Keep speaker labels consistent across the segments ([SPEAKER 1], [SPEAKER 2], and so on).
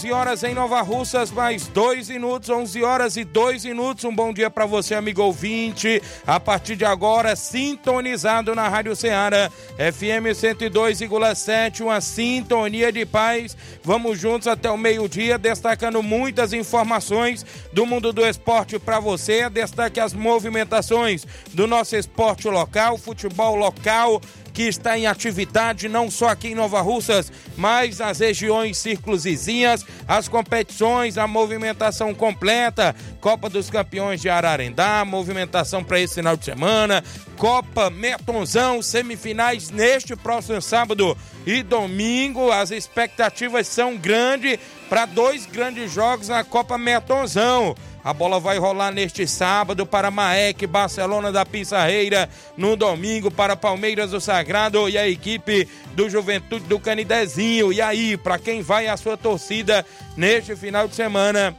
[SPEAKER 1] 11 horas em Nova Russas, mais dois minutos, 11 horas e dois minutos. Um bom dia para você, amigo ouvinte. A partir de agora, sintonizado na Rádio Ceará, FM 102,7, uma sintonia de paz. Vamos juntos até o meio-dia, destacando muitas informações do mundo do esporte para você. Destaque as movimentações do nosso esporte local, futebol local que está em atividade não só aqui em Nova Russas, mas nas regiões círculos vizinhas, as competições, a movimentação completa, Copa dos Campeões de Ararendá, movimentação para esse final de semana, Copa Metonzão, semifinais neste próximo sábado e domingo. As expectativas são grandes para dois grandes jogos na Copa Metonzão. A bola vai rolar neste sábado para Maek, Barcelona da Pissarreira, no domingo para Palmeiras do Sagrado e a equipe do Juventude do Canidezinho. E aí, para quem vai a sua torcida neste final de semana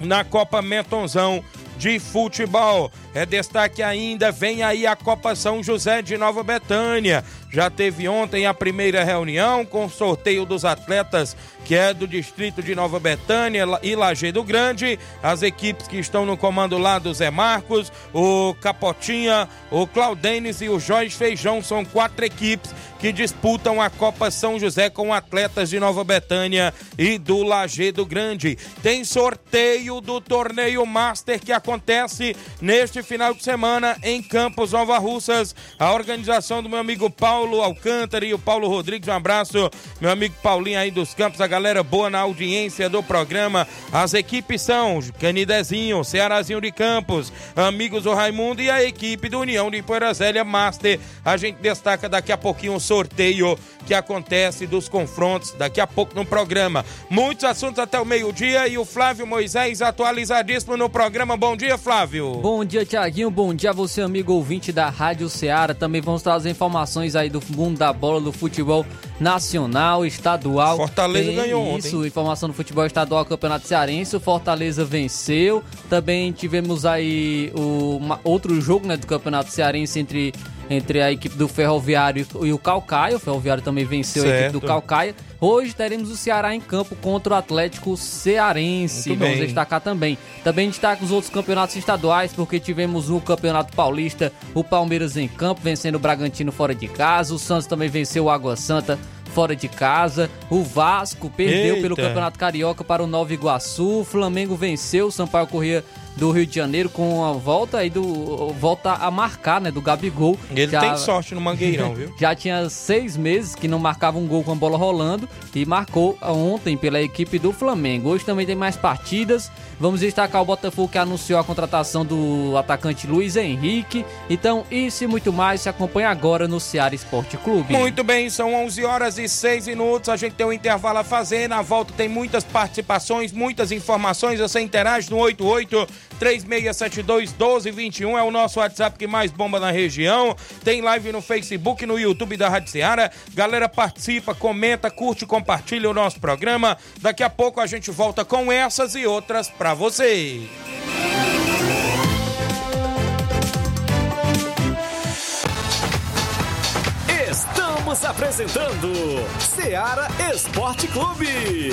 [SPEAKER 1] na Copa Metonzão de futebol. É destaque ainda, vem aí a Copa São José de Nova Betânia. Já teve ontem a primeira reunião com sorteio dos atletas que é do distrito de Nova Betânia e Lajeado Grande. As equipes que estão no comando lá do Zé Marcos, o Capotinha, o Claudenes e o Jorge Feijão são quatro equipes que disputam a Copa São José com atletas de Nova Betânia e do Lajeado Grande. Tem sorteio do torneio Master que acontece neste final de semana em Campos Nova Russas. A organização do meu amigo Paulo Alcântara e o Paulo Rodrigues. Um abraço, meu amigo Paulinho aí dos Campos, a galera boa na audiência do programa. As equipes são Canidezinho, Cearazinho de Campos, Amigos do Raimundo e a equipe do União de Poeira Master. A gente destaca daqui a pouquinho o sorteio que acontece dos confrontos daqui a pouco no programa. Muitos assuntos até o meio-dia e o Flávio Moisés atualizadíssimo no programa. Bom dia, Flávio.
[SPEAKER 2] Bom dia, Tiaguinho. Bom dia você, amigo ouvinte da Rádio Ceará. Também vamos trazer informações aí do mundo da bola, do futebol nacional, estadual.
[SPEAKER 1] Fortaleza Tem ganhou ontem.
[SPEAKER 2] Isso, informação do futebol estadual, Campeonato Cearense. O Fortaleza venceu. Também tivemos aí o, uma, outro jogo né, do Campeonato Cearense entre entre a equipe do Ferroviário e o Calcaia. O Ferroviário também venceu certo. a equipe do Calcaia. Hoje teremos o Ceará em campo contra o Atlético Cearense. Muito Vamos bem. destacar também. Também destaca os outros campeonatos estaduais, porque tivemos o Campeonato Paulista, o Palmeiras em campo, vencendo o Bragantino fora de casa. O Santos também venceu o Água Santa fora de casa. O Vasco perdeu Eita. pelo Campeonato Carioca para o Nova Iguaçu. O Flamengo venceu. O Sampaio Corrêa do Rio de Janeiro com a volta aí do volta a marcar, né, do Gabigol.
[SPEAKER 1] Ele já, tem sorte no Mangueirão, viu?
[SPEAKER 2] Já tinha seis meses que não marcava um gol com a bola rolando e marcou ontem pela equipe do Flamengo. Hoje também tem mais partidas. Vamos destacar o Botafogo que anunciou a contratação do atacante Luiz Henrique. Então, isso e muito mais se acompanha agora no Ceará Esporte Clube.
[SPEAKER 1] Muito bem, são 11 horas e 6 minutos. A gente tem um intervalo a fazer. Na volta tem muitas participações, muitas informações. Você interage no 88 3672 1221 é o nosso WhatsApp que mais bomba na região. Tem live no Facebook, no YouTube da Rádio Ceará. Galera participa, comenta, curte, compartilha o nosso programa. Daqui a pouco a gente volta com essas e outras para você.
[SPEAKER 3] Estamos apresentando Ceará Esporte Clube.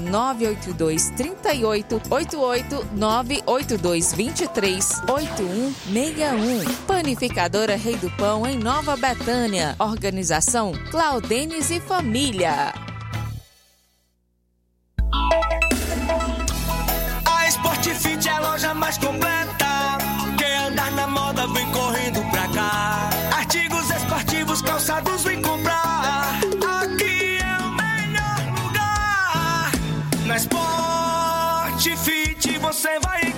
[SPEAKER 4] 982 38 88 982 23 8161. Panificadora Rei do Pão, em Nova Betânia. Organização Claudenes e Família.
[SPEAKER 5] A Sport Fit é a loja mais completa. Você vai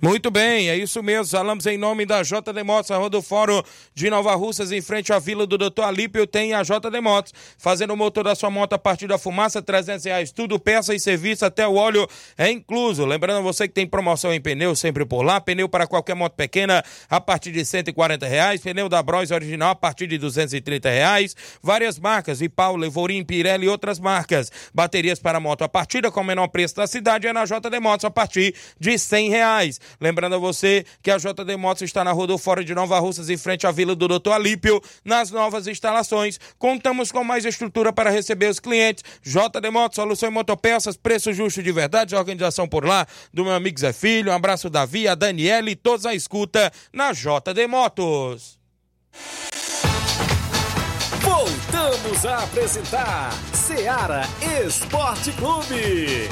[SPEAKER 1] Muito bem, é isso mesmo. Falamos em nome da JD Motos, a Fórum de Nova Russas, em frente à Vila do Doutor Alípio, tem a JD Motos, fazendo o motor da sua moto a partir da fumaça, 300 reais, tudo peça e serviço, até o óleo é incluso. Lembrando você que tem promoção em pneu sempre por lá, pneu para qualquer moto pequena a partir de 140 reais, pneu da Bros original a partir de 230 reais, várias marcas, Ipau, Levorim, Pirelli e outras marcas. Baterias para moto a partida com o menor preço da cidade é na JD Motos a partir de 100 reais. Lembrando a você que a JD Motos está na Rua do Fora de Nova Russas, em frente à Vila do Doutor Alípio, nas novas instalações. Contamos com mais estrutura para receber os clientes. JD Motos, solução em motopeças, preço justo de verdade, organização por lá do meu amigo Zé Filho. Um abraço Davi, a Daniela e todos a escuta na JD Motos.
[SPEAKER 3] Voltamos a apresentar Seara Esporte Clube.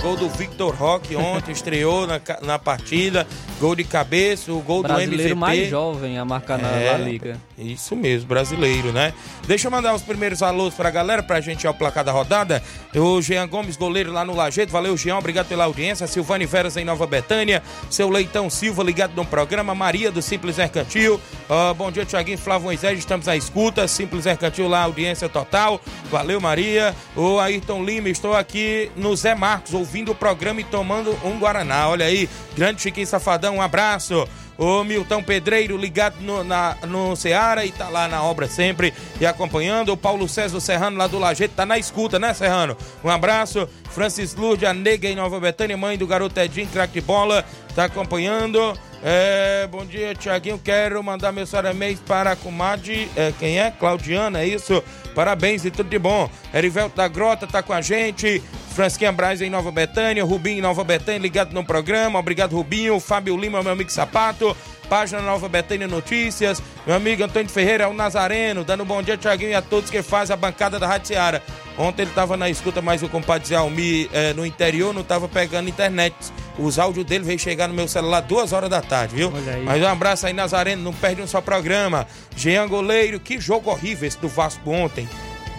[SPEAKER 1] Gol do Victor Roque ontem, estreou na, na partida. Gol de cabeça, o gol do
[SPEAKER 2] Brasileiro
[SPEAKER 1] MVP.
[SPEAKER 2] mais jovem a marcar na
[SPEAKER 1] É,
[SPEAKER 2] Liga.
[SPEAKER 1] Isso mesmo, brasileiro, né? Deixa eu mandar os primeiros alôs pra galera, pra gente ir ao placar da rodada. O Jean Gomes, goleiro lá no Lajeito. Valeu, Jean, obrigado pela audiência. Silvane Veras em Nova Betânia. Seu Leitão Silva ligado no programa. Maria do Simples Mercantil. Ah, bom dia, Tiaguinho Flávio Moisés. Estamos à escuta. Simples Mercantil lá, audiência total. Valeu, Maria. O Ayrton Lima, estou aqui no Zé Marcos, ouvindo o programa e tomando um Guaraná. Olha aí, grande Chiquinho Safadão, um abraço. O Milton Pedreiro ligado no, na, no Ceará e tá lá na obra sempre e acompanhando. O Paulo César Serrano lá do Lajeito tá na escuta, né, Serrano? Um abraço. Francis Lourdes, a nega em Nova Betânia, mãe do garoto Edinho, craque de bola, tá acompanhando. É, bom dia, Tiaguinho. Quero mandar meus parabéns para a comadre. é, quem é? Claudiana, é isso? Parabéns e tudo de bom. Erivelto da Grota tá com a gente. Fransquinha Braz em Nova Betânia. Rubinho em Nova Betânia ligado no programa. Obrigado, Rubinho. Fábio Lima, meu amigo Sapato. Página Nova Betânia Notícias. Meu amigo Antônio Ferreira, é o Nazareno. Dando um bom dia, Tiaguinho, e a todos que fazem a bancada da Rádio Seara. Ontem ele estava na escuta, mas o compadre Zé Almi eh, no interior não estava pegando internet. Os áudios dele veio chegar no meu celular duas horas da tarde, viu? Mas um abraço aí, Nazareno. Não perde um só programa. Jean Goleiro, que jogo horrível esse do Vasco ontem.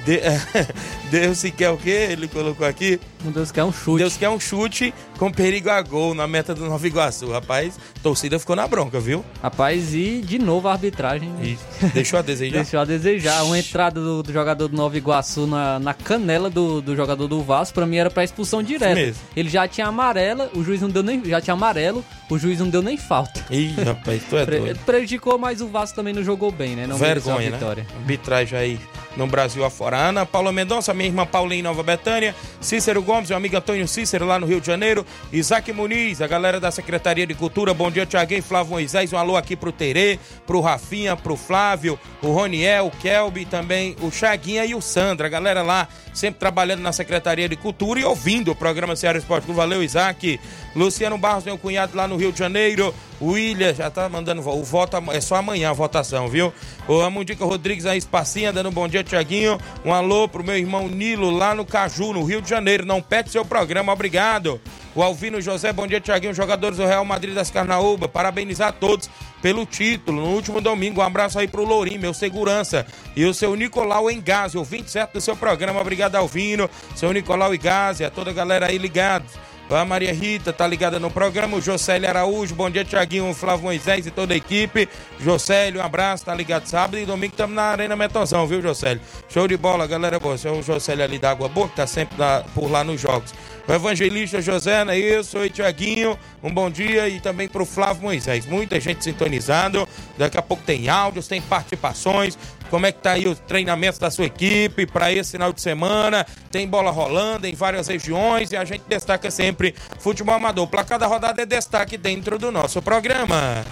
[SPEAKER 1] De- Deus se quer o quê? Ele colocou aqui.
[SPEAKER 2] Deus, que é um chute.
[SPEAKER 1] Deus quer um chute com perigo a gol na meta do Nova Iguaçu. Rapaz, torcida ficou na bronca, viu?
[SPEAKER 2] Rapaz, e de novo a arbitragem. né?
[SPEAKER 1] E deixou a desejar.
[SPEAKER 2] Deixou a desejar. Uma entrada do, do jogador do Nova Iguaçu na, na canela do, do jogador do Vasco, pra mim era pra expulsão direta. Ele já tinha amarela, o juiz não deu nem. Já tinha amarelo, o juiz não deu nem falta.
[SPEAKER 1] Ih, rapaz, tu é doido.
[SPEAKER 2] prejudicou, mas o Vasco também não jogou bem, né? Não
[SPEAKER 1] Vergonha, né?
[SPEAKER 2] vitória.
[SPEAKER 1] Arbitragem aí no Brasil afora. Ana Paula Mendonça, minha irmã Paulinha em Nova Betânia, Cícero Gomes, meu amigo Antônio Cícero lá no Rio de Janeiro, Isaac Muniz, a galera da Secretaria de Cultura, bom dia Tiaguinho, Flávio Moisés, um alô aqui pro Terê, pro Rafinha, pro Flávio, o Roniel, o Kelby, também o Chaguinha e o Sandra, a galera lá sempre trabalhando na Secretaria de Cultura e ouvindo o programa Ceará Esporte Clube. Valeu, Isaac. Luciano Barros, meu cunhado lá no Rio de Janeiro. William já tá mandando o voto, é só amanhã a votação, viu? O Amundica Rodrigues aí, Espacinha, dando um bom dia, Tiaguinho. Um alô pro meu irmão Nilo lá no Caju, no Rio de Janeiro. Não perde seu programa, obrigado. O Alvino José, bom dia, Tiaguinho, jogadores do Real Madrid das Carnaúba. Parabenizar a todos pelo título no último domingo. Um abraço aí pro Lourinho, meu segurança. E o seu Nicolau Engase, o 27 do seu programa. Obrigado, Alvino. Seu Nicolau Engase, a toda a galera aí ligados. A Maria Rita tá ligada no programa. O Josélio Araújo, bom dia, Tiaguinho, Flávio Moisés e toda a equipe. Josélio, um abraço, tá ligado sábado e domingo estamos na Arena Metonzão, viu, Josélio? Show de bola, galera. Você é o Josélio ali da Água Boa, que tá sempre lá, por lá nos jogos. O evangelista José, não é isso? Oi, Tiaguinho. Um bom dia e também pro Flávio Moisés. Muita gente sintonizado. Daqui a pouco tem áudios, tem participações. Como é que tá aí o treinamento da sua equipe para esse final de semana? Tem bola rolando em várias regiões e a gente destaca sempre futebol amador. O placar da rodada é destaque dentro do nosso programa.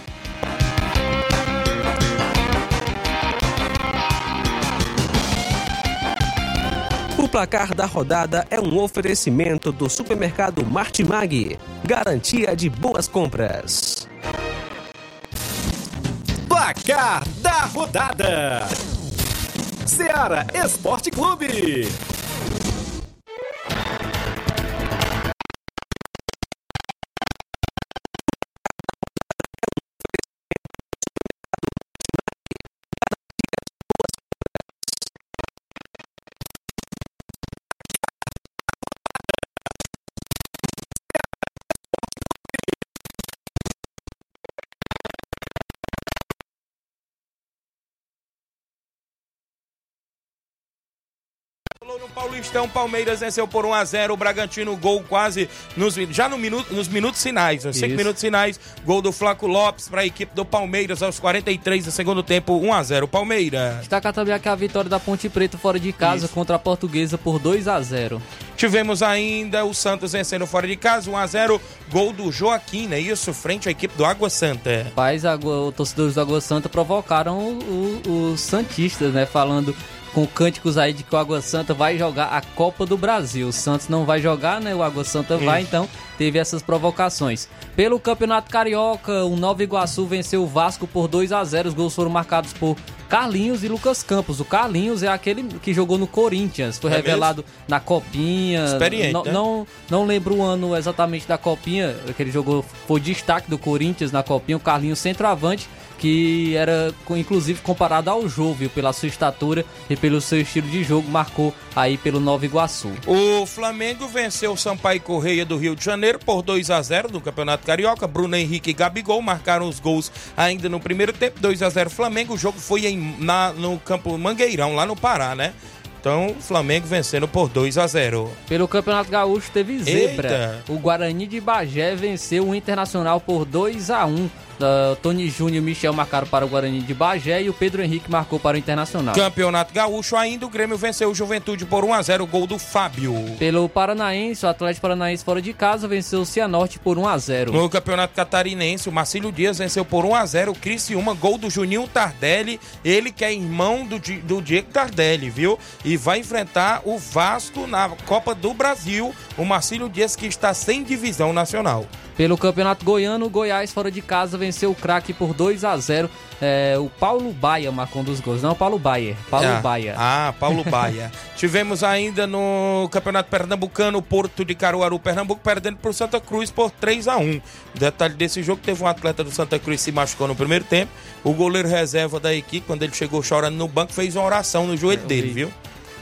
[SPEAKER 6] O placar da rodada é um oferecimento do supermercado Martimag. Garantia de boas compras.
[SPEAKER 3] Placar rodada: Ceará Esporte Clube.
[SPEAKER 1] No Paulistão, Palmeiras venceu por 1 a 0 o Bragantino, gol quase nos, já no minuto, nos minutos finais, nos 5
[SPEAKER 2] Isso.
[SPEAKER 1] minutos finais, gol do Flaco Lopes para a equipe do Palmeiras aos 43 do segundo tempo, 1 a 0 Palmeiras.
[SPEAKER 2] Destacar também aqui a vitória da Ponte Preta fora de casa
[SPEAKER 1] Isso.
[SPEAKER 2] contra a Portuguesa por 2 a 0
[SPEAKER 1] Tivemos ainda o Santos vencendo fora de casa, 1 a 0 gol do Joaquim, né? Isso, frente à equipe do Água Santa.
[SPEAKER 2] Pais, os torcedores do Água Santa provocaram os Santistas, né? Falando com cânticos aí de que o Água Santa vai jogar a Copa do Brasil. O Santos não vai jogar, né? O Água Santa vai, então teve essas provocações. Pelo Campeonato Carioca, o Nova Iguaçu venceu o Vasco por 2 a 0 Os gols foram marcados por Carlinhos e Lucas Campos. O Carlinhos é aquele que jogou no Corinthians, foi
[SPEAKER 1] É
[SPEAKER 2] revelado na Copinha.
[SPEAKER 1] Experiente,
[SPEAKER 2] não,
[SPEAKER 1] né?
[SPEAKER 2] não, não lembro o ano exatamente da Copinha, que ele jogou, foi destaque do Corinthians na Copinha, o Carlinhos centroavante, que era inclusive comparado ao Jovio pela sua estatura e pelo seu estilo de jogo, marcou aí pelo Nova Iguaçu.
[SPEAKER 1] O Flamengo venceu o Sampaio Correia do Rio de Janeiro por 2 a 0 no Campeonato Carioca. Bruno Henrique e Gabigol marcaram os gols ainda no primeiro tempo, 2 a 0 Flamengo. O jogo foi em, na- no campo Mangueirão, lá no Pará, né? Então, o Flamengo vencendo por 2 a 0
[SPEAKER 2] Pelo Campeonato Gaúcho teve zebra.
[SPEAKER 1] Eita.
[SPEAKER 2] O Guarani de Bagé venceu o Internacional por 2 a 1 Uh, Tony Júnior e Michel marcaram para o Guarani de Bagé e o Pedro Henrique marcou para o Internacional.
[SPEAKER 1] Campeonato Gaúcho ainda, o Grêmio venceu o Juventude por 1 a 0 gol do Fábio.
[SPEAKER 2] Pelo Paranaense, o Atlético Paranaense fora de casa venceu o Cianorte por 1 a 0
[SPEAKER 1] No Campeonato Catarinense, o Marcílio Dias venceu por 1 a 0 o Criciúma, gol do Juninho Tardelli, ele que é irmão do, do Diego Tardelli, viu? E vai enfrentar o Vasco na Copa do Brasil, o Marcílio Dias que está sem divisão nacional.
[SPEAKER 2] Pelo Campeonato Goiano, o Goiás fora de casa venceu o craque por 2 a 0 É, O Paulo Baia marcou um dos gols. Não, Paulo Baier. Paulo
[SPEAKER 1] ah,
[SPEAKER 2] Baia.
[SPEAKER 1] Ah, Paulo Baia. Tivemos ainda no Campeonato Pernambucano, o Porto de Caruaru, Pernambuco, perdendo para o Santa Cruz por 3 a 1 Detalhe desse jogo, teve um atleta do Santa Cruz que se machucou no primeiro tempo. O goleiro reserva da equipe, quando ele chegou chorando no banco, fez uma oração no joelho
[SPEAKER 2] Eu
[SPEAKER 1] dele,
[SPEAKER 2] vi.
[SPEAKER 1] viu?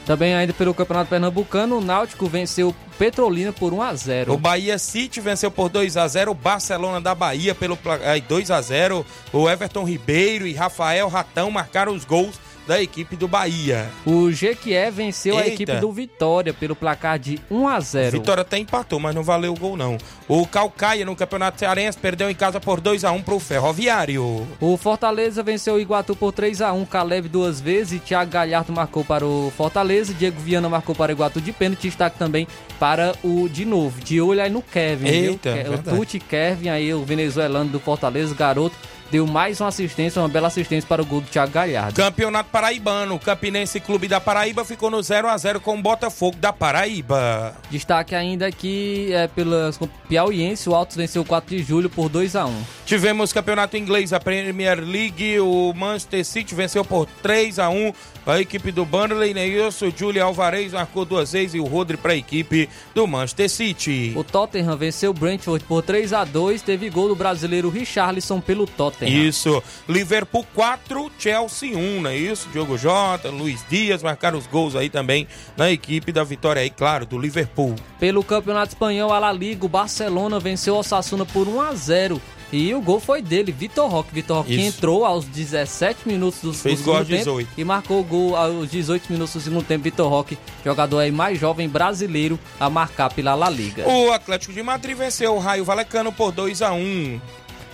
[SPEAKER 2] Também ainda pelo Campeonato Pernambucano, o Náutico venceu Petrolina por 1 a 0
[SPEAKER 1] O Bahia City venceu por 2 a 0 o Barcelona da Bahia pelo pla- eh, 2 a 0 O Everton Ribeiro e Rafael Ratão marcaram os gols da equipe do Bahia.
[SPEAKER 2] O Jequié venceu a
[SPEAKER 1] Eita.
[SPEAKER 2] equipe do Vitória pelo placar de 1 a 0.
[SPEAKER 1] Vitória até empatou, mas não valeu o gol não. O Calcaia no Campeonato Cearense perdeu em casa por 2 a 1 pro Ferroviário.
[SPEAKER 2] O Fortaleza venceu o Iguatu por 3 a 1 Caleb duas vezes Thiago Galhardo marcou para o Fortaleza, Diego Viana marcou para o Iguatu de pênalti, destaque também para o, de novo, de olho aí no Kevin,
[SPEAKER 1] Eita,
[SPEAKER 2] viu? Que- o. Tuti Kevin aí, o venezuelano do Fortaleza, garoto, deu mais uma assistência, uma bela assistência para o gol do Thiago Galhardo.
[SPEAKER 1] Campeonato Paraibano, o Campinense Clube da Paraíba ficou no 0 a 0 com o Botafogo da Paraíba.
[SPEAKER 2] Destaque ainda aqui é pelas Piauiense, o Altos venceu o 4 de julho por 2 a 1
[SPEAKER 1] Tivemos campeonato inglês, a Premier League, o Manchester City venceu por 3 a 1 a equipe do Burnley, né? Isso, o Julian Alvarez marcou duas vezes e o Rodri para a equipe do Manchester City.
[SPEAKER 2] O Tottenham venceu o Brentford por 3 a 2 teve gol do brasileiro Richarlison pelo Tottenham.
[SPEAKER 1] Isso, Liverpool 4, Chelsea 1, não é isso? Diogo Jota, Luiz Dias marcaram os gols aí também na equipe da vitória aí, claro, do Liverpool.
[SPEAKER 2] Pelo Campeonato Espanhol, a La Liga, o Barcelona venceu o Osasuna por 1 a 0 e o gol foi dele, Vitor Roque. Vitor Roque que
[SPEAKER 1] Isso.
[SPEAKER 2] entrou aos 17 minutos do,
[SPEAKER 1] Fez
[SPEAKER 2] do
[SPEAKER 1] gol
[SPEAKER 2] segundo
[SPEAKER 1] aos
[SPEAKER 2] tempo
[SPEAKER 1] 18.
[SPEAKER 2] e marcou o gol aos 18 minutos do segundo tempo. Vitor Roque, jogador aí mais jovem brasileiro a marcar pela La Liga.
[SPEAKER 1] O Atlético de Madrid venceu o Raio Valecano por 2 a 1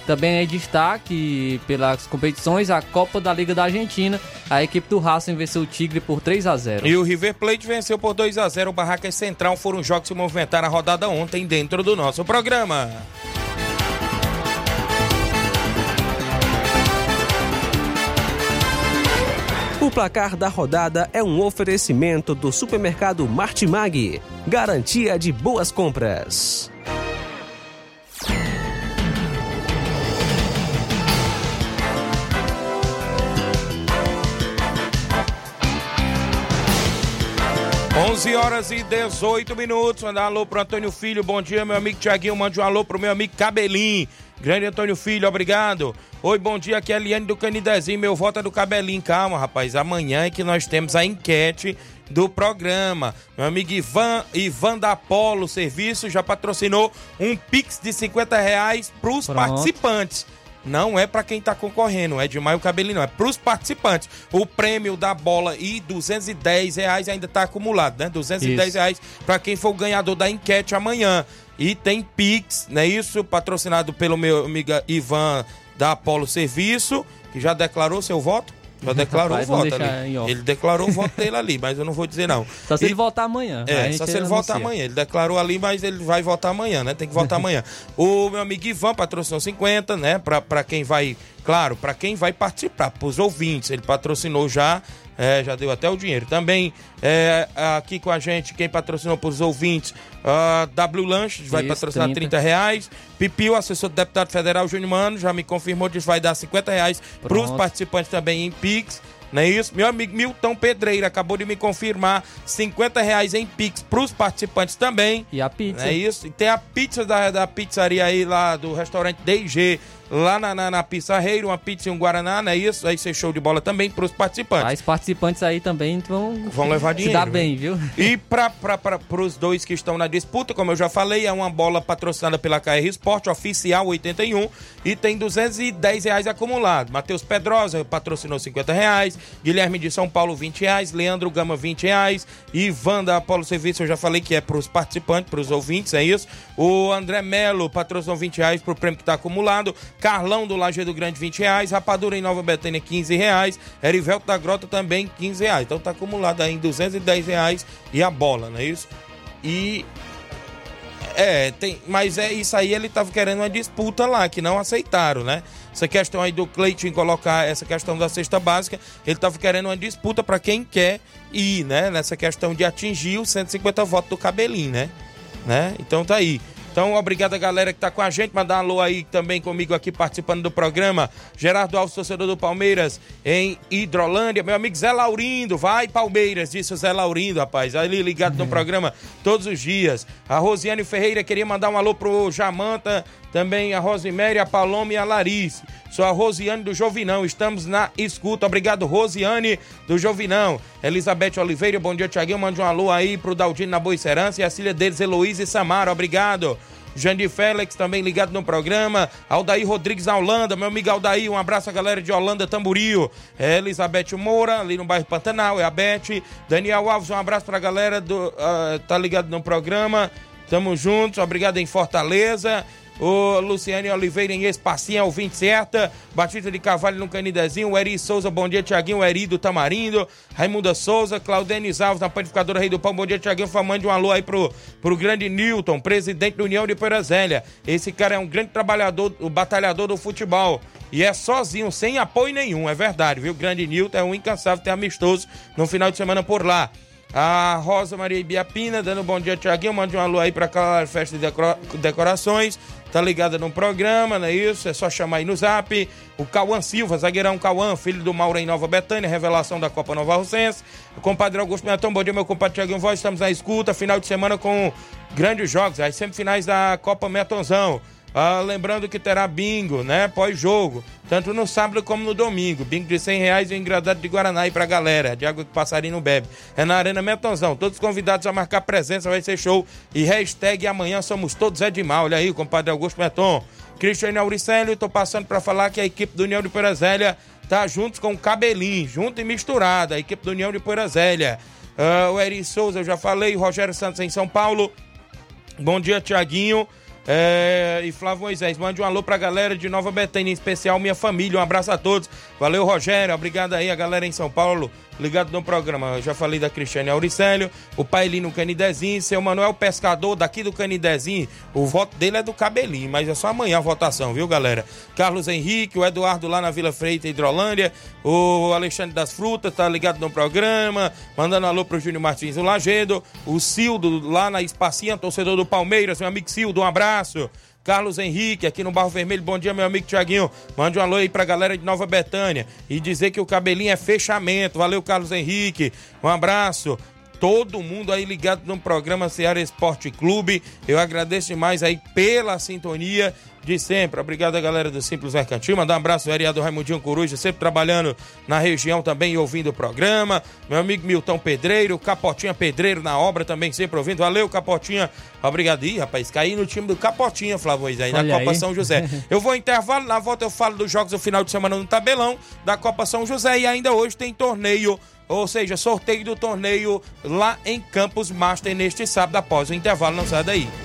[SPEAKER 2] Também é destaque pelas competições, a Copa da Liga da Argentina. A equipe do Racing venceu o Tigre por 3 a 0
[SPEAKER 1] E o River Plate venceu por 2 a 0 O Barracas Central foram os jogos que se movimentaram a rodada ontem dentro do nosso programa.
[SPEAKER 6] O placar da rodada é um oferecimento do supermercado Martimag. Garantia de boas compras.
[SPEAKER 1] Onze horas e 18 minutos. Mandar um alô pro Antônio Filho. Bom dia, meu amigo Tiaguinho. Mande um alô pro meu amigo Cabelinho. Grande Antônio Filho, obrigado. Oi, bom dia. Aqui é a Eliane do Canidezinho. Meu voto é do Cabelinho. Calma, rapaz. Amanhã é que nós temos a enquete do programa. Meu amigo Ivan, Ivan da Polo Serviço já patrocinou um Pix de 50 reais pros
[SPEAKER 2] Pronto.
[SPEAKER 1] participantes. Não é para quem tá concorrendo, é de Maio Cabelinho, não. É pros participantes. O prêmio da bola e 210 reais ainda tá acumulado, né? 210
[SPEAKER 2] Isso.
[SPEAKER 1] reais para quem for o ganhador da enquete amanhã. E tem Pix, não é isso? Patrocinado pelo meu amigo Ivan da Apolo Serviço, que já declarou seu voto. Já declarou
[SPEAKER 2] Rapaz,
[SPEAKER 1] o voto ali. Ele declarou o voto dele ali, mas eu não vou dizer não.
[SPEAKER 2] Só se
[SPEAKER 1] E-
[SPEAKER 2] ele voltar amanhã.
[SPEAKER 1] É, só se ele
[SPEAKER 2] anuncia.
[SPEAKER 1] amanhã. Ele declarou ali, mas ele vai votar amanhã, né? Tem que votar amanhã. O meu amigo Ivan patrocinou 50, né? Pra, pra quem vai, claro, pra quem vai participar, pros ouvintes. Ele patrocinou já, é, já deu até o dinheiro. Também é, aqui com a gente, quem patrocinou pros ouvintes, a W Lanches vai
[SPEAKER 2] Isso,
[SPEAKER 1] patrocinar 30.
[SPEAKER 2] 30
[SPEAKER 1] reais. Pipio, assessor do deputado federal Júnior Mano, já me confirmou que vai dar 50 reais pros
[SPEAKER 2] Pronto.
[SPEAKER 1] participantes também em Pix. Não é isso? Meu amigo Milton Pedreira acabou de me confirmar 50 reais em Pix pros participantes também.
[SPEAKER 2] E a pizza.
[SPEAKER 1] É isso. E tem a pizza da, da pizzaria aí lá do restaurante DG, lá na, na, na Pizzarreira, uma pizza e um Guaraná, não é isso? Aí você show de bola também pros participantes.
[SPEAKER 2] As participantes aí também vão,
[SPEAKER 1] Vão levar
[SPEAKER 2] se
[SPEAKER 1] dinheiro,
[SPEAKER 2] dar
[SPEAKER 1] né?
[SPEAKER 2] bem, viu?
[SPEAKER 1] E para os dois que estão na disputa, como eu já falei, é uma bola patrocinada pela KR Sport, oficial 81, e tem 210 reais acumulado. Matheus Pedrosa patrocinou 50 reais, Guilherme de São Paulo 20 reais, Leandro Gama 20 reais, Ivan da Apolo Serviço, eu já falei que é para os participantes, para os ouvintes, é isso. O André Melo patrocinou 20 reais pro prêmio que está acumulado, Carlão do Lajeado Grande 20 reais, Rapadura em Nova Betânia 15 reais, Erivelto da Grota também 15 reais. Então tá acumulado aí em 210 reais e a bola, não é isso? E é, tem, mas é isso aí, ele tava querendo uma disputa lá, que não aceitaram, né? Essa questão aí do Cleiton colocar essa questão da cesta básica, ele tava querendo uma disputa para quem quer ir, né? Nessa questão de atingir os 150 votos do cabelinho, né? né? Então tá aí. Então, obrigado a galera que tá com a gente. Mandar um alô aí também comigo aqui participando do programa. Gerardo Alves, torcedor do Palmeiras, em Hidrolândia. Meu amigo Zé Laurindo, vai Palmeiras, disse o Zé Laurindo, rapaz. Ali ligado no programa todos os dias. A Rosiane Ferreira queria mandar um alô pro Jamanta, também a Rosiméria, a Paloma e a Larice. Sou a Rosiane do Jovinão, estamos na escuta. Obrigado, Rosiane do Jovinão. Elizabeth Oliveira, bom dia, Tiaguinho. Mande um alô aí pro Daldino na Boa Serança e a filha deles, Heloísa e Samara. Obrigado. Jandir Félix também ligado no programa. Aldair Rodrigues da Holanda, meu amigo Aldair, um abraço à galera de Holanda, Tamboril. É, Elizabeth Moura, ali no bairro Pantanal, é a Beth. Daniel Alves, um abraço pra galera do. Uh, tá ligado no programa. Tamo juntos, obrigado em Fortaleza. O Luciane Oliveira em Espacinha, ouvinte certa. Batista de Cavalho no Canidezinho. Eri Souza, bom dia, Tiaguinho. Eri do Tamarindo. Raimunda Souza. Claudenis Alves, na panificadora Rei do Pão. Bom dia, Tiaguinho. Mande um alô aí pro, pro grande Newton, presidente da União de Perazélia. Esse cara é um grande trabalhador, o batalhador do futebol. E é sozinho, sem apoio nenhum, é verdade, viu? O grande Newton é um incansável, tem amistoso no final de semana por lá. A Rosa Maria Ibiapina, dando um bom dia, Tiaguinho. Mande um alô aí pra aquela festa de decorações. Tá ligada no programa, não é isso? É só chamar aí no zap. O Cauã Silva, zagueirão Cauã, filho do Mauro em Nova Betânia, revelação da Copa Nova Rocense. O compadre Augusto Metão, bom dia, meu compadre Tiaguinho Voz. Estamos na escuta, final de semana com grandes jogos, as semifinais da Copa Metonzão. Ah, lembrando que terá bingo, né? Pós-jogo. Tanto no sábado como no domingo. Bingo de 100 reais e um engradado de Guaraná aí pra galera. De água que passarinho não bebe. É na Arena Metonzão. Todos convidados a marcar presença, vai ser show. E hashtag amanhã somos todos é de mal. Olha aí, compadre Augusto Meton. Cristiano Auricélio, tô passando para falar que a equipe do União de Poeirazélia tá juntos com o Cabelinho, junto e misturado. A equipe do União de Poeirazélia. Uh, o Eri Souza, eu já falei. O Rogério Santos em São Paulo. Bom dia, Tiaguinho. É, e Flávio Moisés, mande um alô pra galera de Nova Betânia, em especial minha família. Um abraço a todos. Valeu, Rogério. Obrigado aí, a galera em São Paulo, ligado no programa. Eu já falei da Cristiane Auricélio, o pai Lino Canidezinho, seu Manuel Pescador, daqui do Canidezinho. O voto dele é do Cabelinho, mas é só amanhã a votação, viu, galera? Carlos Henrique, o Eduardo lá na Vila Freita, Hidrolândia, o Alexandre das Frutas, tá ligado no programa. Mandando alô pro Júnior Martins do Lagedo, o Cildo lá na Espacinha, torcedor do Palmeiras, meu amigo Cildo, um abraço. Carlos Henrique, aqui no Barro Vermelho. Bom dia, meu amigo Tiaguinho. Mande um alô aí pra galera de Nova Betânia. E dizer que o cabelinho é fechamento. Valeu, Carlos Henrique. Um abraço. Todo mundo aí ligado no programa Ceará Esporte Clube. Eu agradeço demais aí pela sintonia de sempre. Obrigado a galera do Simples Mercantil. Mandar um abraço ao vereador Raimundinho Coruja, sempre trabalhando na região também e ouvindo o programa. Meu amigo Milton Pedreiro, Capotinha Pedreiro na obra também sempre ouvindo. Valeu, Capotinha. Obrigado. Ih, rapaz, caí no time do Capotinha, Flávio aí, na Copa aí. São José. Eu vou intervalo, na volta eu falo dos jogos do final de semana no tabelão da Copa São José e ainda hoje tem torneio ou seja, sorteio do torneio lá em Campos Master neste sábado após o intervalo. Não sai daí.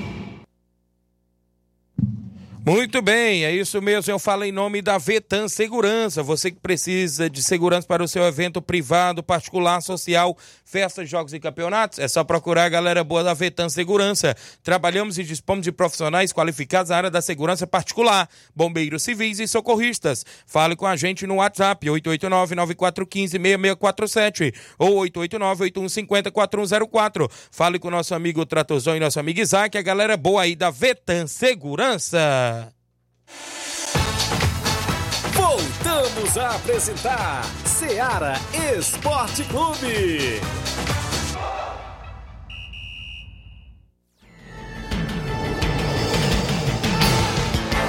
[SPEAKER 1] Muito bem, é isso mesmo. Eu falo em nome da Vetan Segurança. Você que precisa de segurança para o seu evento privado, particular, social, festas, jogos e campeonatos, é só procurar a galera boa da Vetan Segurança. Trabalhamos e dispomos de profissionais qualificados na área da segurança particular, bombeiros civis e socorristas. Fale com a gente no WhatsApp 889-9415-6647 ou 889-8150-4104. Fale com nosso amigo Tratozão e nosso amigo Isaac, a galera boa aí da Vetan Segurança.
[SPEAKER 3] Voltamos a apresentar Seara Esporte Clube.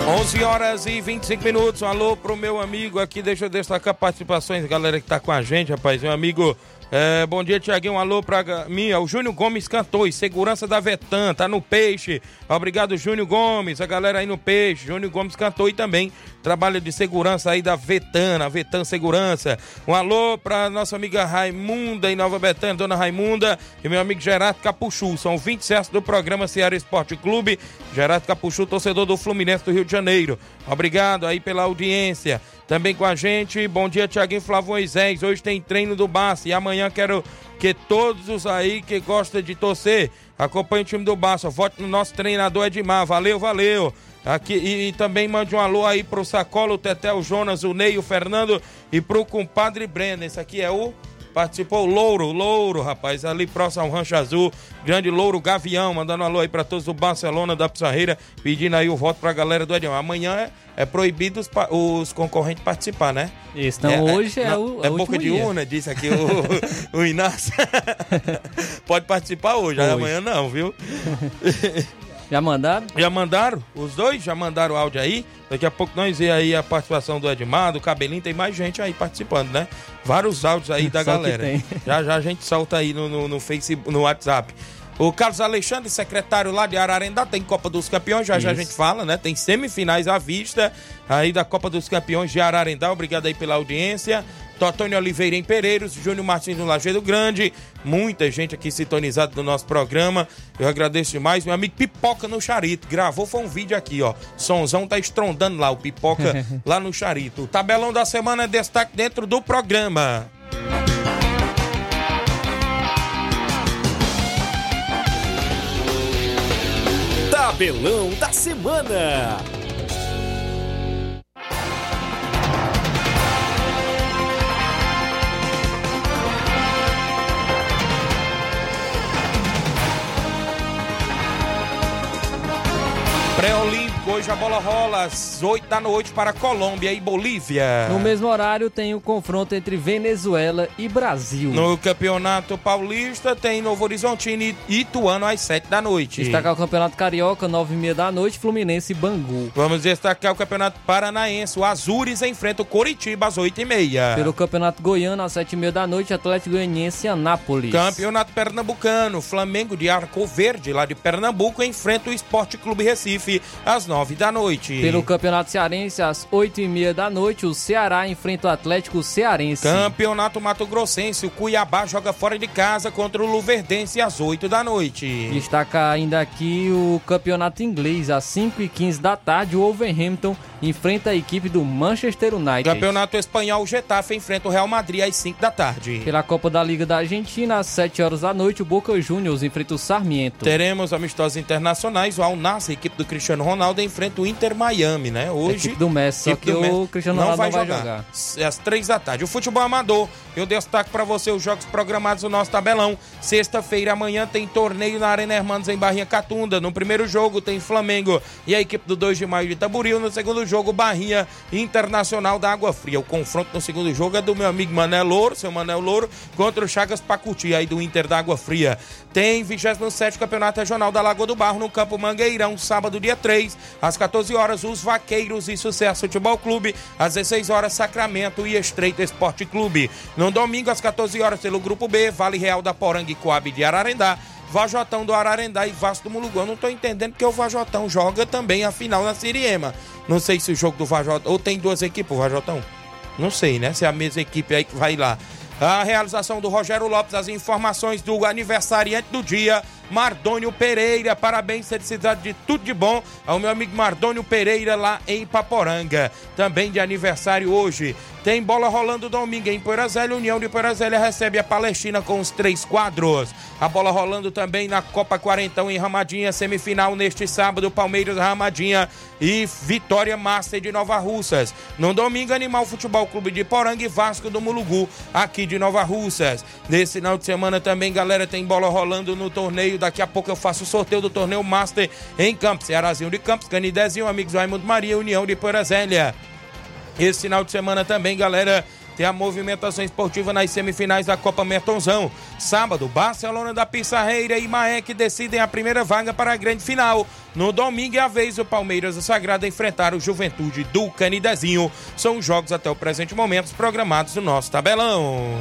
[SPEAKER 1] 11 horas e 25 minutos. Um alô pro meu amigo aqui. Deixa eu destacar participações, galera que tá com a gente, rapaz. Meu amigo é, bom dia, Tiaguinho. Um alô pra mim. O Júnior Gomes cantou. E segurança da Vetan, tá no peixe. Obrigado, Júnior Gomes. A galera aí no peixe. Júnior Gomes cantou e também trabalho de segurança aí da Vetana, Vetan Segurança. Um alô para nossa amiga Raimunda em Nova Betânia, dona Raimunda, e meu amigo Gerardo Capuchu. São 20 certos do programa Ceará Esporte Clube. Gerardo Capuchu, torcedor do Fluminense do Rio de Janeiro. Obrigado aí pela audiência. Também com a gente, bom dia, Tiaguinho Moisés. Hoje tem treino do Barça e amanhã quero que todos os aí que gostam de torcer acompanhem o time do Barça. Vote no nosso treinador Edmar. Valeu, valeu. Aqui, e, e também mande um alô aí pro Sacola, o Teté, o Jonas, o Ney, o Fernando e pro compadre Breno. Esse aqui é o. Participou o Louro, Louro, rapaz, ali próximo ao Rancho Azul, grande Louro Gavião, mandando um alô aí pra todos do Barcelona da Pissarreira, pedindo aí o voto pra galera do Edmar. Amanhã é, é proibido os, os concorrentes participar, né?
[SPEAKER 2] Isso, então hoje é,
[SPEAKER 1] não,
[SPEAKER 2] o
[SPEAKER 1] É
[SPEAKER 2] o
[SPEAKER 1] boca de
[SPEAKER 2] dia.
[SPEAKER 1] urna, disse aqui o, o Inácio. Pode participar hoje,
[SPEAKER 2] Hoje.
[SPEAKER 1] amanhã não, viu?
[SPEAKER 2] Já mandaram?
[SPEAKER 1] Já mandaram? Os dois já mandaram o áudio aí. Daqui a pouco nós vemos aí a participação do Edmar, do Cabelinho. Tem mais gente aí participando, né? Vários áudios aí da
[SPEAKER 2] Só
[SPEAKER 1] galera. Já já a gente solta aí no, no, no Facebook, no WhatsApp. O Carlos Alexandre, secretário lá de Ararendá, tem Copa dos Campeões, já já a
[SPEAKER 2] Isso.
[SPEAKER 1] gente fala, né? Tem semifinais à vista aí da Copa dos Campeões de Ararendá. Obrigado aí pela audiência. Totônio Oliveira em Pereiros, Júnior Martins no Lajeado Grande, muita gente aqui sintonizada no nosso programa. Eu agradeço demais. Meu amigo Pipoca no Charito, gravou, foi um vídeo aqui, ó. Sonzão tá estrondando lá, o Pipoca lá no Charito. O tabelão da semana é destaque dentro do programa.
[SPEAKER 3] Tabelão da semana.
[SPEAKER 1] Hoje a bola rola às 8 da noite para Colômbia e Bolívia.
[SPEAKER 2] No mesmo horário tem o confronto entre Venezuela e Brasil.
[SPEAKER 1] No Campeonato Paulista tem Novo Horizontino e Ituano às 7 da noite.
[SPEAKER 2] Destacar o Campeonato Carioca, 9h30 da noite, Fluminense e Bangu.
[SPEAKER 1] Vamos destacar o Campeonato Paranaense. O Azures enfrenta o Coritiba às 8h30.
[SPEAKER 2] Pelo Campeonato Goiano, às 7h30 da noite, Atlético Goianiense e Anápolis.
[SPEAKER 1] Campeonato Pernambucano. Flamengo de Arco Verde, lá de Pernambuco, enfrenta o Esporte Clube Recife às 9 da noite.
[SPEAKER 2] Pelo Campeonato Cearense, às 8h30 da noite, o Ceará enfrenta o Atlético Cearense.
[SPEAKER 1] Campeonato Mato Grossense. O Cuiabá joga fora de casa contra o Luverdense às 8 da noite.
[SPEAKER 2] Destacar ainda aqui o campeonato inglês, às 5h15 da tarde, o Wolverhampton enfrenta a equipe do Manchester United.
[SPEAKER 1] Campeonato Espanhol, o Getafe enfrenta o Real Madrid às 5 da tarde.
[SPEAKER 2] Pela Copa da Liga da Argentina, às 7 horas da noite, o Boca Juniors enfrenta o Sarmiento.
[SPEAKER 1] Teremos amistosos internacionais. O Al Nassr, a equipe do Cristiano Ronaldo, enfrenta o Inter Miami, né? Hoje.
[SPEAKER 2] Equipe do Messi, só
[SPEAKER 1] equipe
[SPEAKER 2] que
[SPEAKER 1] do
[SPEAKER 2] o Cristiano Ronaldo não vai jogar.
[SPEAKER 1] É Às três da tarde. O futebol amador, eu destaco para você os jogos programados no nosso tabelão. Sexta-feira, amanhã, tem torneio na Arena Hermanos em Barrinha Catunda. No primeiro jogo tem Flamengo e a equipe do 2 de maio de Tamboril. No segundo jogo, Barrinha Internacional da Água Fria. O confronto no segundo jogo é do meu amigo Manel Louro, seu Manel Louro, contra o Chagas Pacuti, aí do Inter da Água Fria. Tem 27 Campeonato Regional da Lagoa do Barro no Campo Mangueirão, sábado, dia 3, às 14 horas, os Vaqueiros e Sucesso Futebol Clube, às 16 horas, Sacramento e Estreito Esporte Clube. No domingo, às 14 horas, pelo Grupo B, Vale Real da Poranga e Coab de Ararendá. Vajotão do Ararendá e Vasco do Mulugu. Eu não tô entendendo porque o Vajotão joga também a final na Siriema. Não sei se o jogo do Vajotão. Ou tem duas equipes, o Vajotão? Não sei, né? Se é a mesma equipe aí que vai lá. A realização do Rogério Lopes, as informações do aniversariante do dia, Mardônio Pereira. Parabéns, felicidade de tudo de bom ao meu amigo Mardônio Pereira lá em Paporanga. Também de aniversário hoje. Tem bola rolando domingo em Poeira Zélia. União de Poeira Zélia recebe a Palestina com os três quadros. A bola rolando também na Copa Quarentão em Ramadinha, semifinal neste sábado, Palmeiras Ramadinha e Vitória Master de Nova Russas. No domingo, Animal Futebol Clube de Poranga e Vasco do Mulugu, aqui de Nova Russas. Nesse final de semana também, galera, tem bola rolando no torneio. Daqui a pouco eu faço o sorteio do torneio Master em Campos. Cearazinho de Campos, Canidezinho, amigos Raimundo Maria, União de Poeira Zélia. Esse final de semana também, galera, tem a movimentação esportiva nas semifinais da Copa Mertonzão. Sábado, Barcelona da Pissarreira e Maek decidem a primeira vaga para a grande final. No domingo é a vez o Palmeiras da Sagrada enfrentar o Juventude do Canidezinho. São os jogos até o presente momento programados no nosso tabelão.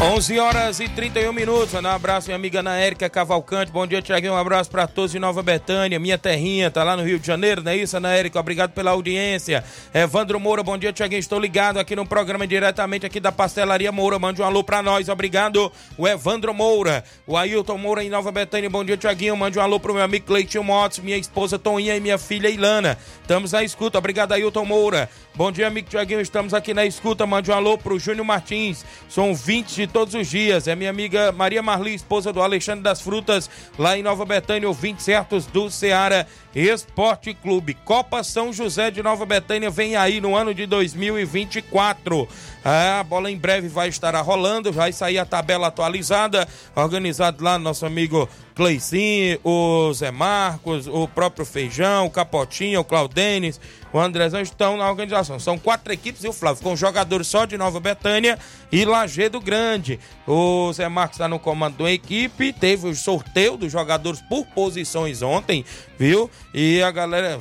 [SPEAKER 1] 11 horas e 31 minutos. Um abraço, minha amiga Ana Érica Cavalcante. Bom dia, Tiaguinho. Um abraço para todos de Nova Betânia, minha terrinha, tá lá no Rio de Janeiro, não é isso, Ana Érica? Obrigado pela audiência. Evandro Moura, bom dia, Tiaguinho. Estou ligado aqui no programa diretamente aqui da Pastelaria Moura. Mande um alô para nós. Obrigado, o Evandro Moura. O Ailton Moura em Nova Betânia. Bom dia, Tiaguinho. Mande um alô pro meu amigo Cleitinho Motos, minha esposa Toninha e minha filha Ilana. Estamos na escuta. Obrigado, Ailton Moura. Bom dia, amigo Tiaguinho. Estamos aqui na escuta. Mande um alô pro Júnior Martins. São 20 de todos os dias. É minha amiga Maria Marli, esposa do Alexandre das Frutas, lá em Nova Betânia, ouvintes certos do Ceará Esporte Clube. Copa São José de Nova Betânia vem aí no ano de 2024. a bola em breve vai estar rolando, vai sair a tabela atualizada, organizado lá nosso amigo Cleicinho, o Zé Marcos, o próprio Feijão, o Capotinho, o Claudenis, o Andrezão estão na organização. São quatro equipes e o Flávio, com jogadores só de Nova Betânia e Lagedo Grande. O Zé Marcos está no comando da equipe, teve o sorteio dos jogadores por posições ontem, viu? E a galera,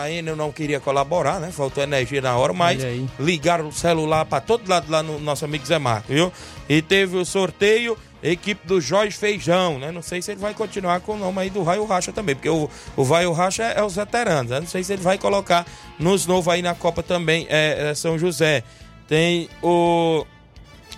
[SPEAKER 1] a Enel não queria colaborar, né? Faltou energia na hora, mas ligaram o celular para todo lado lá no nosso amigo Zé Marcos, viu? E teve o sorteio equipe do Jorge Feijão, né? Não sei se ele vai continuar com o nome aí do Vai o Racha também, porque o, o Vai o Racha é, é os veteranos, né? Não sei se ele vai colocar nos novos aí na Copa também, é, é São José. Tem o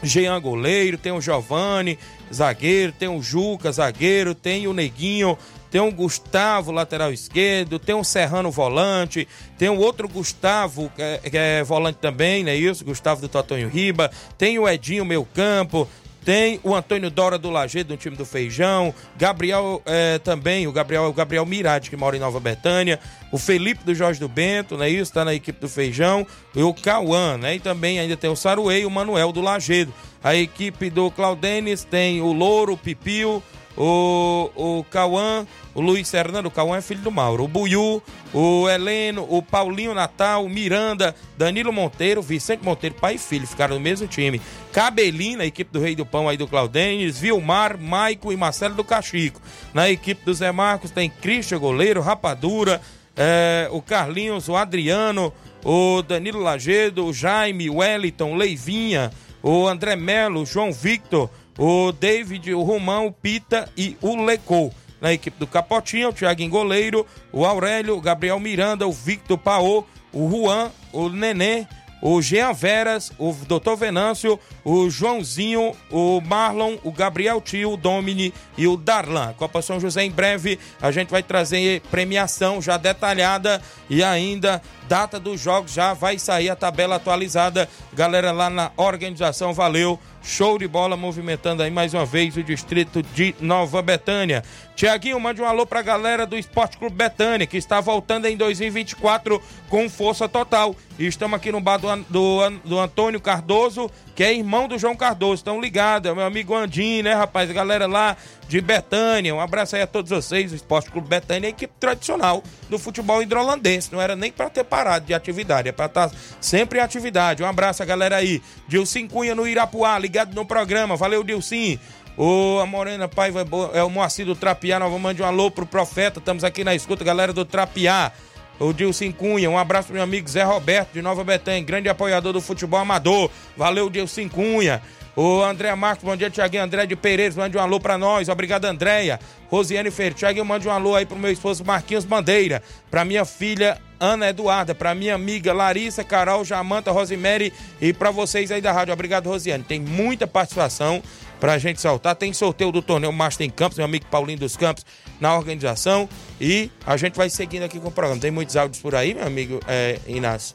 [SPEAKER 1] Jean Goleiro, tem o Giovanni, zagueiro, tem o Juca, zagueiro, tem o Neguinho, tem o Gustavo, lateral esquerdo, tem o Serrano, volante, tem o outro Gustavo, que é, que é volante também, né? Isso, Gustavo do Totonho Riba, tem o Edinho, meu campo, tem o Antônio Dora do Lajeado, do time do Feijão. Gabriel é, também, o Gabriel o Gabriel Mirade, que mora em Nova Betânia. O Felipe do Jorge do Bento, né? Isso, tá na equipe do Feijão. E o Cauã, né? E também ainda tem o Saruei e o Manuel do Lajeado. A equipe do Claudenis tem o Louro, o Pipio, o, o Cauã, o Luiz Fernando, o Cauã é filho do Mauro, o Buiu, o Heleno, o Paulinho Natal, o Miranda, Danilo Monteiro, Vicente Monteiro, pai e filho, ficaram no mesmo time. Cabelina, equipe do Rei do Pão aí do Claudênis, Vilmar, Maico e Marcelo do Cachico. Na equipe do Zé Marcos tem Christian Goleiro, Rapadura, é, o Carlinhos, o Adriano, o Danilo Lagedo, o Jaime, o Wellington, o Leivinha, o André Melo, o João Victor, o David, o Romão, o Pita e o Lecou. Na equipe do Capotinho, o Thiago Goleiro, o Aurélio, o Gabriel Miranda, o Victor Paô, o Juan, o Nenê, o Jean Veras, o Dr. Venâncio, o Joãozinho, o Marlon, o Gabriel Tio, o Domini e o Darlan. Copa São José em breve a gente vai trazer premiação já detalhada e ainda data dos jogos já vai sair a tabela atualizada. Galera lá na organização, valeu. Show de bola movimentando aí mais uma vez o distrito de Nova Betânia. Tiaguinho, mande um alô pra galera do Esporte Clube Betânia, que está voltando em 2024 com força total. E estamos aqui no bar do, do, do Antônio Cardoso, que é irmão do João Cardoso. Estão ligados, é meu amigo Andim, né, rapaz? A galera lá de Betânia. Um abraço aí a todos vocês. O Esporte Clube Betânia equipe tradicional do futebol hidrolandense. Não era nem para ter parado de atividade, é para estar tá sempre em atividade. Um abraço a galera aí. Dilcim Cunha no Irapuá, ligado no programa. Valeu, Dilcim. Ô, a Morena Paiva é o Moacir do Trapiá. Nós vamos mandar um alô pro Profeta. Estamos aqui na escuta, galera do Trapiá. O Dilcim Cunha, um abraço pro meu amigo Zé Roberto de Nova Betânia, grande apoiador do futebol amador. Valeu, Dilcim Cunha. O André Marcos, bom dia, Tiaguinho. André de Pereira, mande um alô pra nós. Obrigado, Andréia. Rosiane Ferreira, Tiaguinho, mande um alô aí pro meu esposo Marquinhos Bandeira. Pra minha filha Ana Eduarda. Pra minha amiga Larissa, Carol, Jamanta, Rosemary e pra vocês aí da rádio. Obrigado, Rosiane. Tem muita participação pra gente saltar. Tem sorteio do torneio Master em Campos, meu amigo Paulinho dos Campos, na organização. E a gente vai seguindo aqui com o programa. Tem muitos áudios por aí, meu amigo é, Inácio.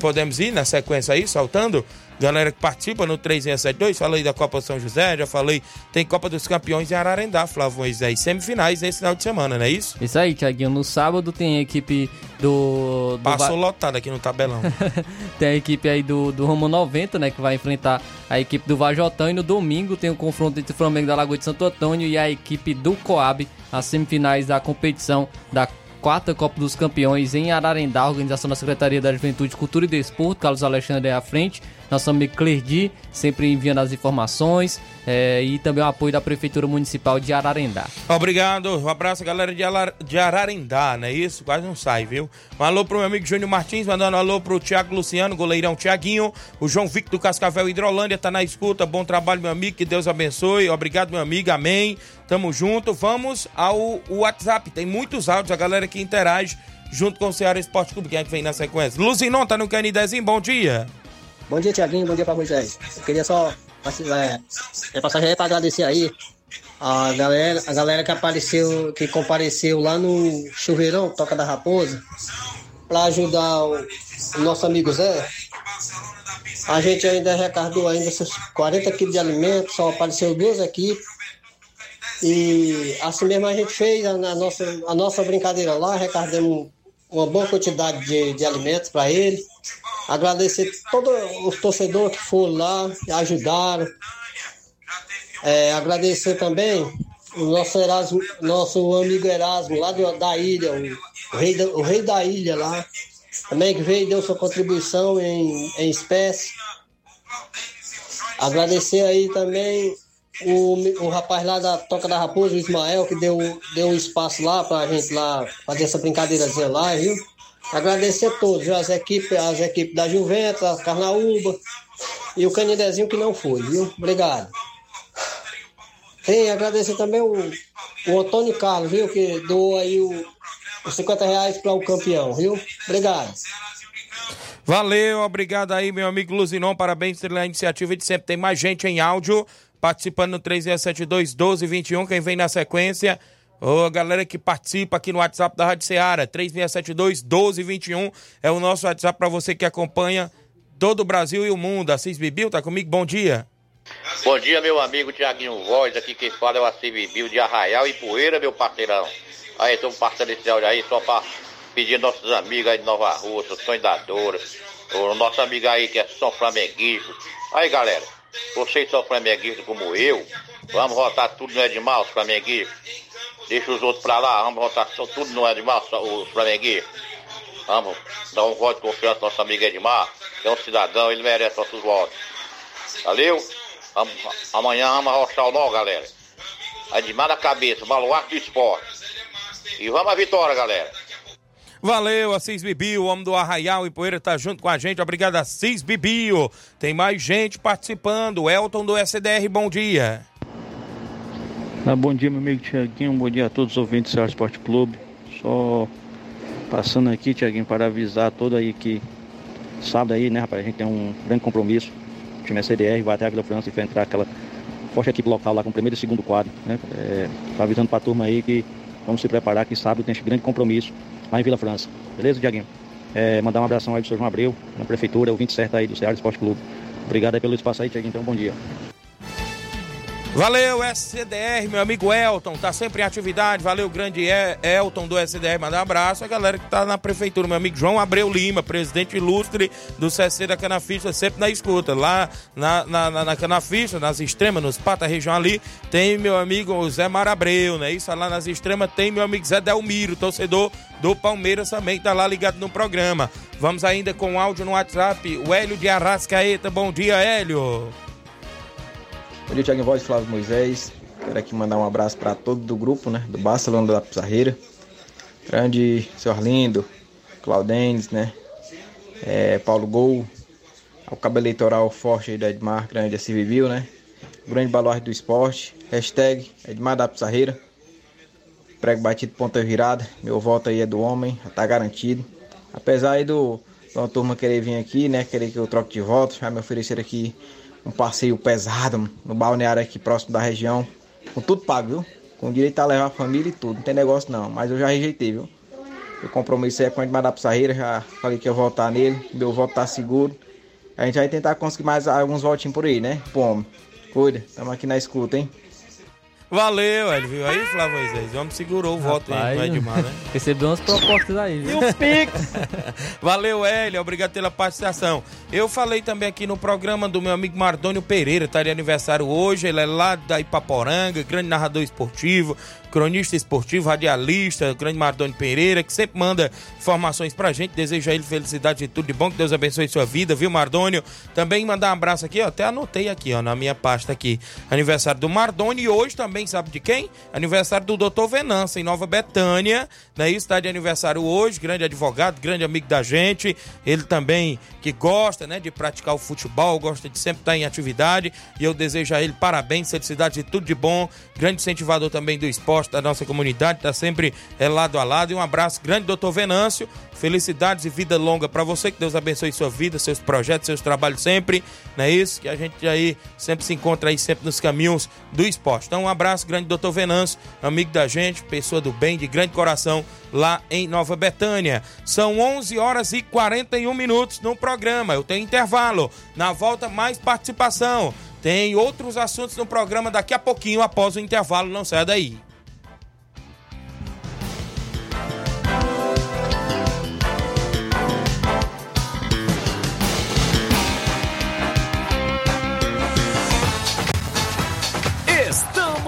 [SPEAKER 1] Podemos ir na sequência aí, saltando? Galera que participa no 3672, falei da Copa São José, já falei, tem Copa dos Campeões em Ararendá, Flávio Moisés, semifinais nesse final de semana, não é isso?
[SPEAKER 2] Isso aí, Tiaguinho. No sábado tem a equipe do. do
[SPEAKER 1] Passou Va... lotado aqui no tabelão.
[SPEAKER 2] tem a equipe aí do, do Romo 90, né, que vai enfrentar a equipe do Vajotão. E no domingo tem o confronto entre o Flamengo da Lagoa de Santo Antônio e a equipe do Coab, as semifinais da competição da quarta Copa dos Campeões em Ararendá, organização da Secretaria da Juventude, Cultura e Desporto, Carlos Alexandre é à frente, nosso amigo Clerdi, sempre enviando as informações é, e também o apoio da Prefeitura Municipal de Ararendá.
[SPEAKER 1] Obrigado, um abraço galera de, Alar, de Ararendá, não é isso? Quase não sai, viu? Um alô pro meu amigo Júnior Martins, mandando um alô pro Thiago Luciano, goleirão Tiaguinho, o João Victor do Cascavel Hidrolândia, tá na escuta, bom trabalho meu amigo, que Deus abençoe, obrigado meu amigo, amém, tamo junto, vamos ao WhatsApp, tem muitos áudios, a galera que interage junto com o Ceará Esporte Clube, quem é que vem na sequência? Luzinon, tá no Canidezinho, bom dia.
[SPEAKER 7] Bom dia, Tiaguinho. Bom dia pra Moisés. Eu queria só é, é passagem aí agradecer aí a galera, a galera que apareceu, que compareceu lá no Chuveirão, Toca da Raposa, para ajudar o, o, nosso amigo Zé. A gente ainda arrecadou ainda esses 40 quilos de alimentos, só apareceu duas equipes. E assim mesmo a gente fez a, a nossa, a nossa brincadeira lá, arrecadamos uma boa quantidade de, de alimentos para ele. Agradecer todos os torcedores que foram lá, ajudaram. É, agradecer também o nosso, Erasmo, nosso amigo Erasmo, lá do, da ilha, o, o, rei da, o rei da ilha lá, também que veio e deu sua contribuição em, em espécie. Agradecer aí também o, o rapaz lá da Toca da Raposa, o Ismael, que deu, deu um espaço lá pra gente lá fazer essa brincadeirazinha lá, viu? Agradecer a todos, as equipes, as equipes da Juventus, a Carnaúba e o Canidezinho que não foi, viu? Obrigado. Sim, agradecer também o, o Antônio Carlos, viu? Que doou aí o, os 50 reais para o campeão, viu? Obrigado.
[SPEAKER 1] Valeu, obrigado aí, meu amigo Luzinon. Parabéns pela iniciativa de sempre. Tem mais gente em áudio participando no 3672 1221. Quem vem na sequência Ô, galera que participa aqui no WhatsApp da Rádio Ceará, 3672 1221 é o nosso WhatsApp para você que acompanha todo o Brasil e o mundo. Assis Bibil, tá comigo? Bom dia.
[SPEAKER 8] Bom dia, meu amigo Tiaguinho Voz. Aqui quem fala é o Assis Bibil de Arraial e Poeira, meu parceirão. Aí, estamos passando esse áudio aí só para pedir nossos amigos aí de Nova Rússia, Sonhadora, o nosso amigo aí que é São Flamenguista. Aí, galera, vocês são flamenguistas como eu, vamos votar tudo no Edmar, os flamenguistas. Deixa os outros pra lá, vamos votar tudo no Edmar, os flamenguistas. Vamos dar um voto de confiança ao nosso amigo Edmar, que é um cidadão, ele merece nossos votos. Valeu? Amanhã vamos arrochar o nó, galera. Edmar na cabeça, baluarte do esporte. E vamos à vitória, galera.
[SPEAKER 1] Valeu, Assis Bibio, o homem do Arraial e Poeira tá junto com a gente. Obrigado, Assis Bibio. Tem mais gente participando. Elton do SDR, bom dia.
[SPEAKER 9] Ah, bom dia, meu amigo Tiaguinho. Bom dia a todos os ouvintes do Ceará Esporte Clube. Só passando aqui, Tiaguinho, para avisar todo aí que sábado aí, né, rapaz, a gente tem um grande compromisso. O time SDR vai até a Vila França e vai entrar aquela forte equipe local lá com o primeiro e segundo quadro, né? É, tá avisando para a turma aí que vamos se preparar que sábado tem esse grande compromisso lá em Vila França. Beleza, Tiaguinho? É, mandar um abração aí do Sr. João Abreu, na prefeitura, o 20 certo aí do Ceará Esporte Clube. Obrigado aí pelo espaço aí, Tiaguinho. Então, bom dia.
[SPEAKER 1] Valeu, SCDR, meu amigo Elton, tá sempre em atividade. Valeu, grande Elton do SCDR, mandar um abraço. A galera que tá na prefeitura, meu amigo João Abreu Lima, presidente ilustre do CC da Canafista, sempre na escuta. Lá na, na, na, na nas extremas, nos pata região ali, tem meu amigo Zé Marabreu, né? Isso lá nas extremas tem meu amigo Zé Delmiro, torcedor do Palmeiras também, tá lá ligado no programa. Vamos ainda com áudio no WhatsApp. O Hélio de Arrascaeta, bom dia, Hélio.
[SPEAKER 10] Bom dia, Thiago Voz, Flávio Moisés. Quero aqui mandar um abraço para todo do grupo, né? Do Barcelona da Pizarreira. Grande seu Arlindo, Claudênis, né? É, Paulo Gol, ao cabo eleitoral forte aí do Edmar, grande assim viveu, né? Grande baluarte do esporte. Hashtag Edmar da Pizarreira. Prego batido ponta virada. Meu voto aí é do homem, tá garantido. Apesar aí do, de uma turma querer vir aqui, né? Querer que eu troque de voto, já me oferecer aqui um passeio pesado no balneário aqui próximo da região, com tudo pago, viu? Com direito a levar a família e tudo, não tem negócio não, mas eu já rejeitei, viu? O compromisso é com a Edmar da Pissarreira, já falei que ia voltar nele, meu voto tá seguro. A gente vai tentar conseguir mais alguns votinhos por aí, né? Pô, cuida, estamos aqui na escuta, hein?
[SPEAKER 1] Valeu, ele viu aí, Flávio Moisés? O homem segurou o voto aí no Edmar, né?
[SPEAKER 2] Recebeu umas propostas aí.
[SPEAKER 1] E o Pix? Valeu, Hélio, obrigado pela participação. Eu falei também aqui no programa do meu amigo Mardônio Pereira, tá de aniversário hoje, ele é lá da Ipaporanga, grande narrador esportivo, cronista esportivo, radialista, grande Mardoni Pereira, que sempre manda informações pra gente. Desejo a ele felicidade e tudo de bom, que Deus abençoe sua vida, viu, Mardônio? Também mandar um abraço aqui, ó, até anotei aqui, ó, na minha pasta aqui. Aniversário do Mardoni e hoje também, sabe de quem? Aniversário do Dr. Venança, em Nova Betânia, né? Isso está de aniversário hoje, grande advogado, grande amigo da gente. Ele também que gosta, né, de praticar o futebol, gosta de sempre estar em atividade. E eu desejo a ele parabéns, felicidade e tudo de bom. Grande incentivador também do esporte da nossa comunidade, tá sempre é, lado a lado. E um abraço grande, doutor Venâncio. Felicidades e vida longa para você. Que Deus abençoe sua vida, seus projetos, seus trabalhos sempre. Não é isso? Que a gente aí sempre se encontra aí sempre nos caminhos do esporte. Então, um abraço grande, doutor Venâncio, amigo da gente, pessoa do bem, de grande coração, lá em Nova Betânia. São 11 horas e 41 minutos no programa. Eu tenho intervalo. Na volta, mais participação. Tem outros assuntos no programa daqui a pouquinho, após o intervalo. Não saia daí.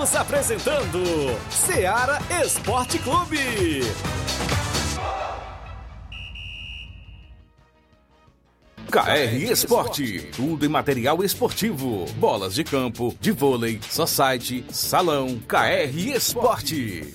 [SPEAKER 3] Estamos apresentando Seara Esporte Clube.
[SPEAKER 11] KR Esporte, tudo em material esportivo, bolas de campo, de vôlei, society, salão, KR Esporte.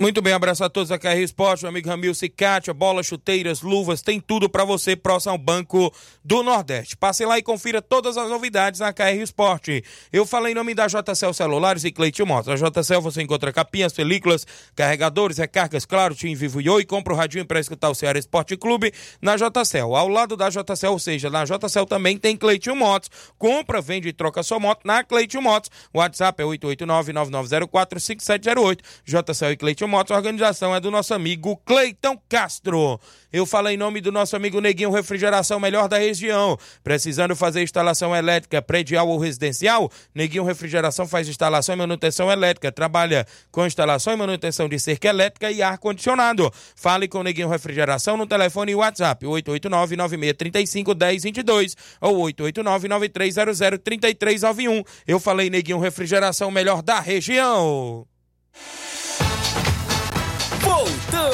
[SPEAKER 1] Muito bem, abraço a todos da KR Esporte, meu amigo Ramil Cicatia, bolas, chuteiras, luvas, tem tudo para você próximo ao Banco do Nordeste. Passe lá e confira todas as novidades na KR Esporte. Eu falei em nome da JCL Celulares e Cleitinho Motos. Na JCL você encontra capinhas, películas, carregadores, recargas, claro, Tim Vivo e Oi, compra o radinho para escutar o Ceará Esporte Clube na JCL. Ao lado da JCL, ou seja, na JCL também tem Cleitinho Motos. Compra, vende e troca sua moto na Cleitinho Motos. WhatsApp é 889-9904-5708. JCL e Cleiton Motos, a organização é do nosso amigo Cleiton Castro. Eu falo em nome do nosso amigo Neguinho Refrigeração, melhor da região. Precisando fazer instalação elétrica predial ou residencial? Neguinho Refrigeração faz instalação e manutenção elétrica. Trabalha com instalação e manutenção de cerca elétrica e ar-condicionado. Fale com Neguinho Refrigeração no telefone e WhatsApp 889-9635-1022 ou 889-9300-3391. Eu falei Neguinho Refrigeração, melhor da região.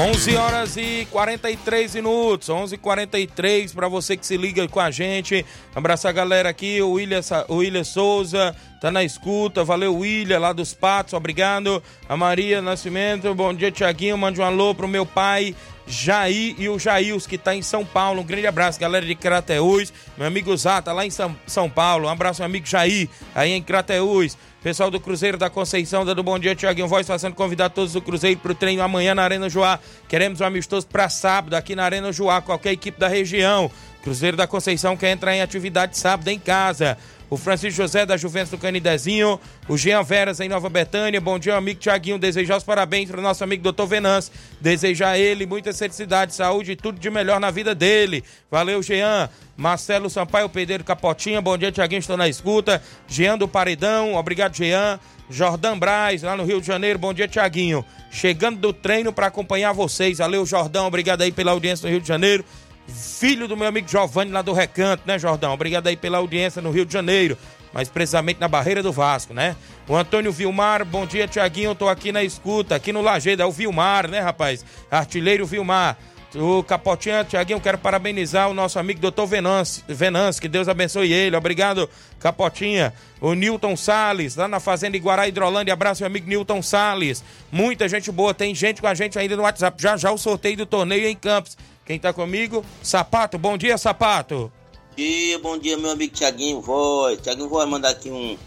[SPEAKER 1] 11 horas e 43 minutos, 11 h 43 para você que se liga com a gente. Abraçar a galera aqui, o William, o William Souza tá na escuta. Valeu, William, lá dos Patos, obrigado. A Maria Nascimento, bom dia, Tiaguinho. Mande um alô pro meu pai. Jair e o Jails, que tá em São Paulo. Um grande abraço, galera de Crateús. Meu amigo Zá, tá lá em São, São Paulo. Um abraço, meu amigo Jair, aí em Crateús. Pessoal do Cruzeiro da Conceição, dando bom dia, Tiaguinho Voz, fazendo convidar todos do Cruzeiro para o treino amanhã na Arena Joá. Queremos um amistoso para sábado aqui na Arena Joá, qualquer equipe da região. Cruzeiro da Conceição quer entrar em atividade sábado em casa. O Francisco José da Juventus do Canidezinho, o Jean Veras em Nova Betânia. Bom dia, amigo Tiaguinho. Desejar os parabéns para o nosso amigo Dr. Venance. Desejar a ele muita felicidade, saúde e tudo de melhor na vida dele. Valeu, Jean. Marcelo Sampaio, Pedreiro Capotinha. Bom dia, Tiaguinho. Estou na escuta. Jean do Paredão. Obrigado, Jean. Jordão Braz, lá no Rio de Janeiro. Bom dia, Tiaguinho. Chegando do treino para acompanhar vocês. Valeu, Jordão. Obrigado aí pela audiência no Rio de Janeiro filho do meu amigo Giovanni lá do Recanto, né, Jordão? Obrigado aí pela audiência no Rio de Janeiro, mas precisamente na Barreira do Vasco, né? O Antônio Vilmar, bom dia, Tiaguinho, tô aqui na escuta, aqui no Lajeado, é o Vilmar, né, rapaz? Artilheiro Vilmar. O Capotinha, Tiaguinho, quero parabenizar o nosso amigo Dr. Venance, Venance, que Deus abençoe ele. Obrigado, Capotinha. O Newton Sales, lá na Fazenda Iguará Hidrolândia. Abraço, meu amigo Newton Sales. Muita gente boa, tem gente com a gente ainda no WhatsApp. Já já o sorteio do torneio em Campos. Quem tá comigo? Sapato, bom dia, Sapato.
[SPEAKER 12] Bom dia, bom dia, meu amigo Tiaguinho Voz. Tiaguinho Voz mandar aqui um,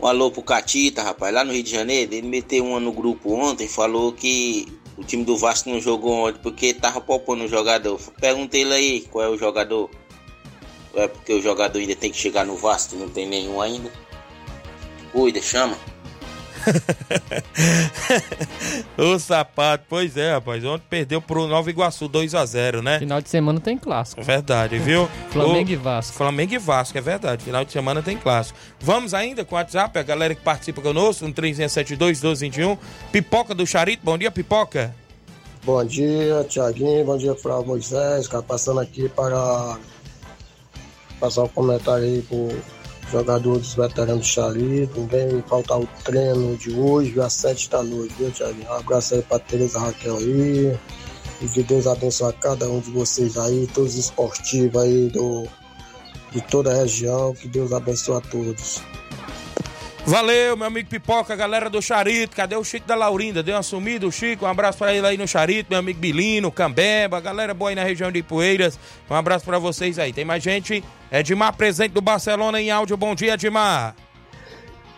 [SPEAKER 12] Um alô pro Catita, rapaz, lá no Rio de Janeiro. Ele meteu uma no grupo ontem, falou que o time do Vasco não jogou ontem porque tava poupando o jogador. Perguntei ele aí qual é o jogador. Ou é porque o jogador ainda tem que chegar no Vasco, não tem nenhum ainda. Cuida, chama.
[SPEAKER 1] o sapato, pois é, rapaz. Ontem perdeu pro Nova Iguaçu 2x0, né?
[SPEAKER 2] Final de semana tem clássico.
[SPEAKER 1] Verdade, viu?
[SPEAKER 2] Flamengo
[SPEAKER 1] O-
[SPEAKER 2] e Vasco.
[SPEAKER 1] Flamengo e Vasco, é verdade. Final de semana tem clássico. Vamos ainda com o WhatsApp, a galera que participa conosco, no 3672 1221. Pipoca do Charito, bom dia, Pipoca.
[SPEAKER 13] Bom dia, Tiaguinho. Bom dia, Flávio Moisés. Cara, passando aqui para passar um comentário aí pro jogador dos veteranos do. Não vem faltar o treino de hoje, às sete da noite, viu, Tiaguinho? Um abraço aí para Tereza Raquel aí. E que Deus abençoe a cada um de vocês aí, todos os esportivos aí do, de toda a região. Que Deus abençoe a todos.
[SPEAKER 1] Valeu, meu amigo Pipoca, galera do Charito. Cadê o Chico da Laurinda? Deu uma sumida, o Chico. Um abraço pra ele aí no Charito, meu amigo Bilino, Cambeba, galera boa aí na região de Poeiras. Um abraço pra vocês aí. Tem mais gente? Edmar, presente do Barcelona em áudio. Bom dia, Edmar.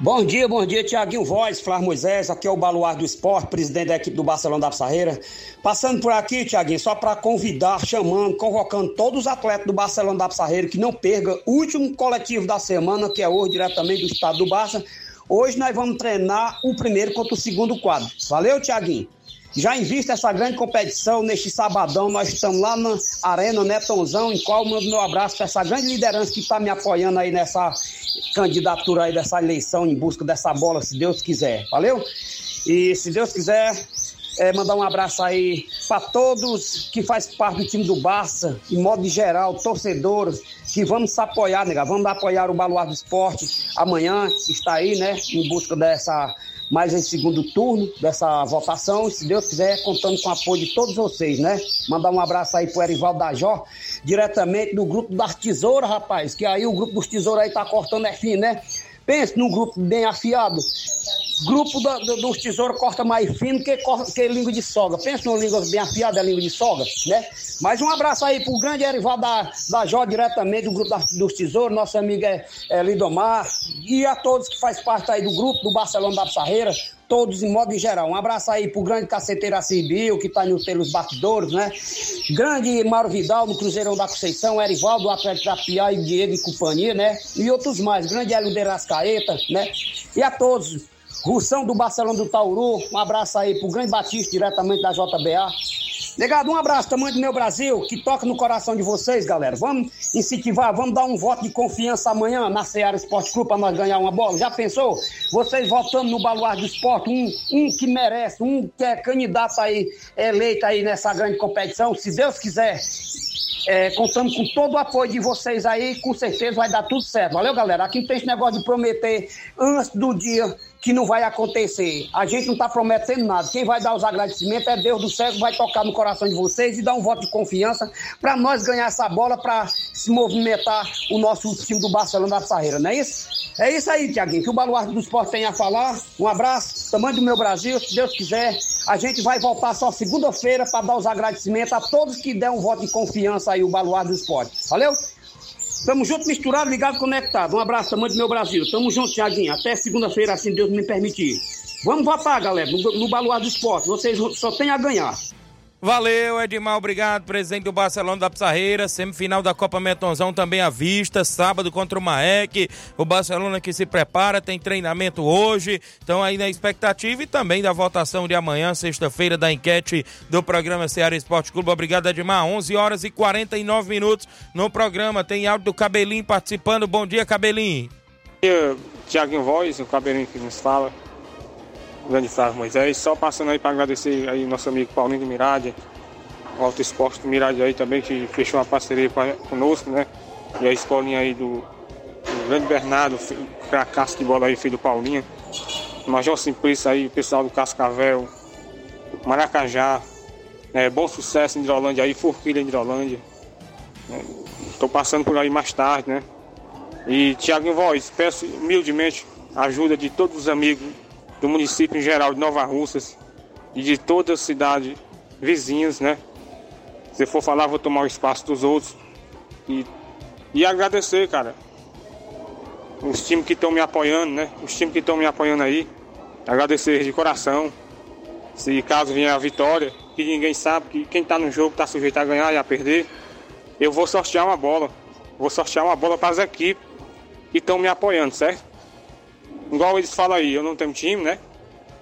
[SPEAKER 14] Bom dia, bom dia, Tiaguinho Voz, Flávio Moisés, aqui é o Baluar do Esporte, presidente da equipe do Barcelona da Pissarreira. Passando por aqui, Tiaguinho, só para convidar, chamando, convocando todos os atletas do Barcelona da Pissarreira que não perca o último coletivo da semana, que é hoje, diretamente do estado do Barça. Hoje nós vamos treinar o primeiro contra o segundo quadro. Valeu, Tiaguinho? Já em vista essa grande competição, neste sabadão, nós estamos lá na Arena Netonzão, em qual mando meu abraço para essa grande liderança que está me apoiando aí nessa candidatura aí dessa eleição em busca dessa bola, se Deus quiser. Valeu? E se Deus quiser, é, mandar um abraço aí para todos que faz parte do time do Barça, em modo geral, torcedores, que vamos apoiar, nega. Vamos apoiar o Baluar do Esporte. Amanhã está aí, né, em busca dessa mais esse segundo turno dessa votação. E se Deus quiser, contando com o apoio de todos vocês, né? Mandar um abraço aí pro Erivaldo da Jó, diretamente do grupo das tesouras, rapaz. Que aí o grupo dos tesouros aí tá cortando é fim, né? Pense num grupo bem afiado. Grupo da- do- dos tesouros corta mais fino que, que língua de sogra. Pensa numa língua bem afiada, é língua de sogra, né? Mas um abraço aí pro grande Erivaldo da, da Jó, diretamente do grupo da- dos tesouros, nosso amigo é, é Lidomar, e a todos que faz parte aí do grupo do Barcelona da Pissarreira, todos em modo geral. Um abraço aí pro grande caceteiro Acibio, que tá no, pelos bastidores, né? Grande Mauro Vidal, no Cruzeirão da Conceição, Erivaldo, do Atlético da Piá e Diego e companhia, né? E outros mais. Grande Hélio de Rascaeta, né? E a todos. Russão do Barcelona do Tauru, um abraço aí pro grande Batista, diretamente da JBA. Negado, um abraço, tamanho do meu Brasil, que toca no coração de vocês, galera. Vamos incentivar, vamos dar um voto de confiança amanhã na Seara Esporte Clube para nós ganhar uma bola. Já pensou? Vocês votando no Baluar do Esporte, um, um que merece, um que é candidato aí, eleito aí nessa grande competição, se Deus quiser. É, contamos com todo o apoio de vocês aí, com certeza vai dar tudo certo. Valeu, galera? Aqui não tem esse negócio de prometer antes do dia que não vai acontecer. A gente não está prometendo nada. Quem vai dar os agradecimentos é Deus do céu que vai tocar no coração de vocês e dar um voto de confiança para nós ganhar essa bola, para se movimentar o nosso time do Barcelona da Sarreira, não é isso? É isso aí, Tiaguinho, que o Baluarte do Esporte tem a falar. Um abraço, tamanho do meu Brasil, se Deus quiser. A gente vai voltar só segunda-feira para dar os agradecimentos a todos que deram um voto de confiança aí, o Baluarte do Esporte. Valeu? Tamo junto, misturado, ligado, conectado. Um abraço, tamanho do meu Brasil. Tamo junto, Tiaguinho. Até segunda-feira, assim Deus me permitir. Vamos votar, galera, no, no Baluarte do Esporte. Vocês só têm a ganhar.
[SPEAKER 1] Valeu, Edmar, obrigado, presidente do Barcelona da Pissarreira, semifinal da Copa Metonzão também à vista, sábado contra o Maek, o Barcelona que se prepara, tem treinamento hoje, estão aí na expectativa e também da votação de amanhã, sexta-feira, da enquete do programa Ceará Esporte Clube, obrigado, Edmar, 11 horas e 49 minutos no programa, tem áudio do Cabelinho participando, bom dia, Cabelinho.
[SPEAKER 15] dia, Tiaguinho Voz, o cabelinho que nos fala, grande Flávio Moisés. Só passando aí para agradecer aí nosso amigo Paulinho de Mirade, o Alto Esporte Mirade aí também, que fechou uma parceria pra- conosco, né? E a escolinha aí do, do grande Bernardo, cracaço de bola aí, filho do Paulinho. Major Simplício aí, o pessoal do Cascavel, Maracajá, né? bom sucesso em Hidrolândia aí, Forquilha em Hidrolândia. Estou passando por aí mais tarde, né? E Tiago Voz, peço humildemente a ajuda de todos os amigos do município em geral de Nova Russas e de toda a cidade vizinhas, né? Se for falar, vou tomar o espaço dos outros. E, e agradecer, cara. os times que estão me apoiando, né? Os times que estão me apoiando aí. Agradecer de coração. Se caso vier a vitória, que ninguém sabe que quem tá no jogo tá sujeito a ganhar e a perder. Eu vou sortear uma bola. Vou sortear uma bola para as equipes que estão me apoiando, certo? Igual eles falam aí, eu não tenho time, né?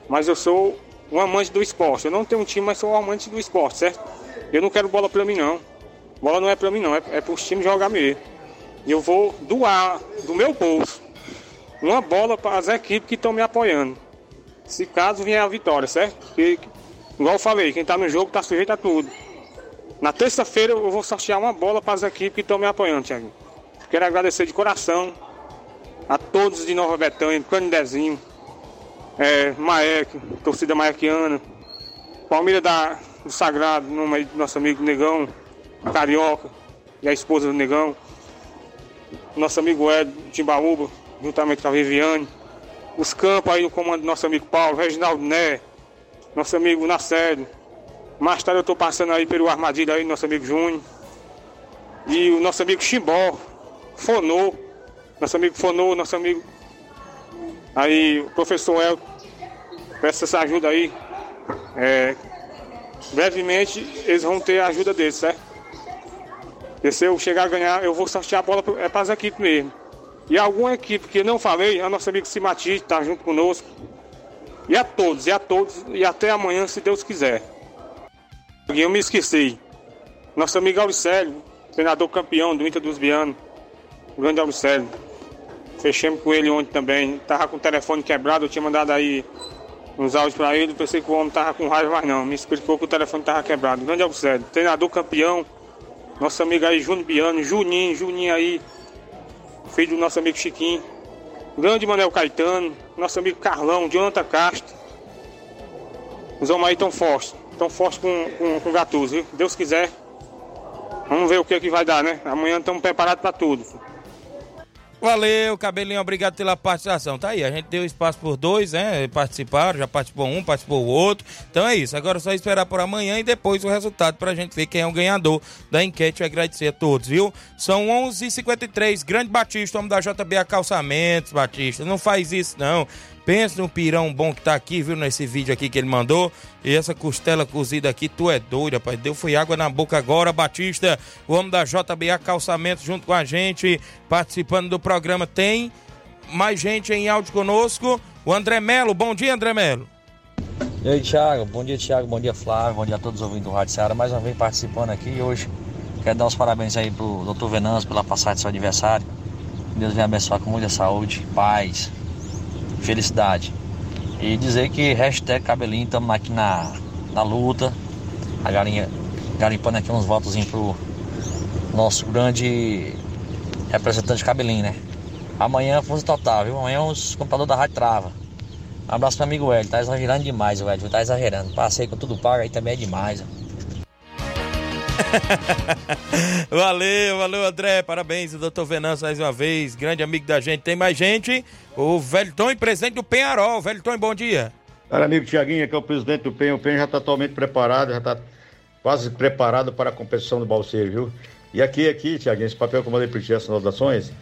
[SPEAKER 15] Mas eu sou um amante do esporte. Eu não tenho um time, mas sou um amante do esporte, certo? Eu não quero bola pra mim, não. Bola não é pra mim, não. É, é para os times jogar mesmo. Eu vou doar do meu bolso uma bola para as equipes que estão me apoiando. Se caso vier a vitória, certo? Porque, igual eu falei, quem está no jogo está sujeito a tudo. Na terça-feira eu vou sortear uma bola para as equipes que estão me apoiando, Thiago. Quero agradecer de coração a todos de Nova Betânia, Canidezinho, é, Maek, torcida maequiana, Palmeiras da, do Sagrado, nome do nosso amigo Negão, Carioca e a esposa do Negão, nosso amigo Ed Timbaúba, juntamente com a Viviane, os campos aí no comando do nosso amigo Paulo, Reginaldo Né, nosso amigo Nacélio. Mais tarde eu estou passando aí pelo Armadilha aí, nosso amigo Júnior. E o nosso amigo Chimbó, Fonô, nosso amigo Fonô, nosso amigo. Aí o professor El, peço essa ajuda aí. É, brevemente eles vão ter a ajuda deles, certo? E se eu chegar a ganhar, eu vou sortear a bola é para as equipes mesmo. E alguma equipe que não falei, a nosso amigo Simati está junto conosco. E a todos, e a todos, e até amanhã, se Deus quiser. Eu me esqueci. Nosso amigo Auricélio, treinador campeão do Inter dos Bianos. Grande Auricélio. Fechamos com ele ontem também. Tava com o telefone quebrado, eu tinha mandado aí uns áudios para ele. Pensei que o homem tava com raiva, mas não. Me explicou que o telefone tava quebrado. Grande Auricélio. Treinador campeão. Nosso amigo aí, Júnior Biano, Juninho, Juninho aí, filho do nosso amigo Chiquinho, grande Manel Caetano, nosso amigo Carlão, Jonathan Castro. Os homens aí tão fortes, tão fortes com, com, com Gatuso, viu? Deus quiser. Vamos ver o que, é que vai dar, né? Amanhã estamos preparados para tudo.
[SPEAKER 1] Valeu, Cabelinho, obrigado pela participação. Tá aí, a gente deu espaço por dois, né? Participaram, já participou um, participou o outro. Então é isso, agora é só esperar por amanhã e depois o resultado pra gente ver quem é o ganhador da enquete. Eu agradecer a todos, viu? São 11 h 53 Grande Batista, homem da JB Calçamentos, Batista. Não faz isso, não. Pensa no pirão bom que tá aqui, viu, nesse vídeo aqui que ele mandou. E essa costela cozida aqui, tu é doido, rapaz. Deu foi água na boca agora, Batista. O homem da JBA Calçamento junto com a gente, participando do programa. Tem mais gente em áudio conosco. O André Melo. Bom dia, André Melo.
[SPEAKER 16] E aí, Thiago. Bom dia, Thiago. Bom dia, Flávio. Bom dia a todos os ouvintes do Rádio Ceará. Mais uma vez participando aqui. Hoje quero dar os parabéns aí pro doutor Venâncio pela passagem do seu aniversário. Deus venha abençoar com muita saúde, paz, felicidade. E dizer que hashtag cabelinho, estamos aqui na, na luta. A galinha garimpando aqui uns votos pro nosso grande representante cabelinho, né? Amanhã força total, viu? Amanhã os computadores da rádio trava. Um abraço pro amigo Hélio, tá exagerando demais, Hélio, tá exagerando. Passei com tudo pago aí também é demais, ó.
[SPEAKER 1] valeu, valeu, André. Parabéns, doutor Venâncio, mais uma vez. Grande amigo da gente. Tem mais gente. O Velton, presidente do Penharol. Velton, bom dia.
[SPEAKER 17] Cara, amigo Tiaguinho, que é o presidente do PEN. O PEN já está totalmente preparado, já está quase preparado para a competição do Balseiro, viu? E aqui, aqui, Tiaguinho, esse papel que eu mandei para ti, essas anotações,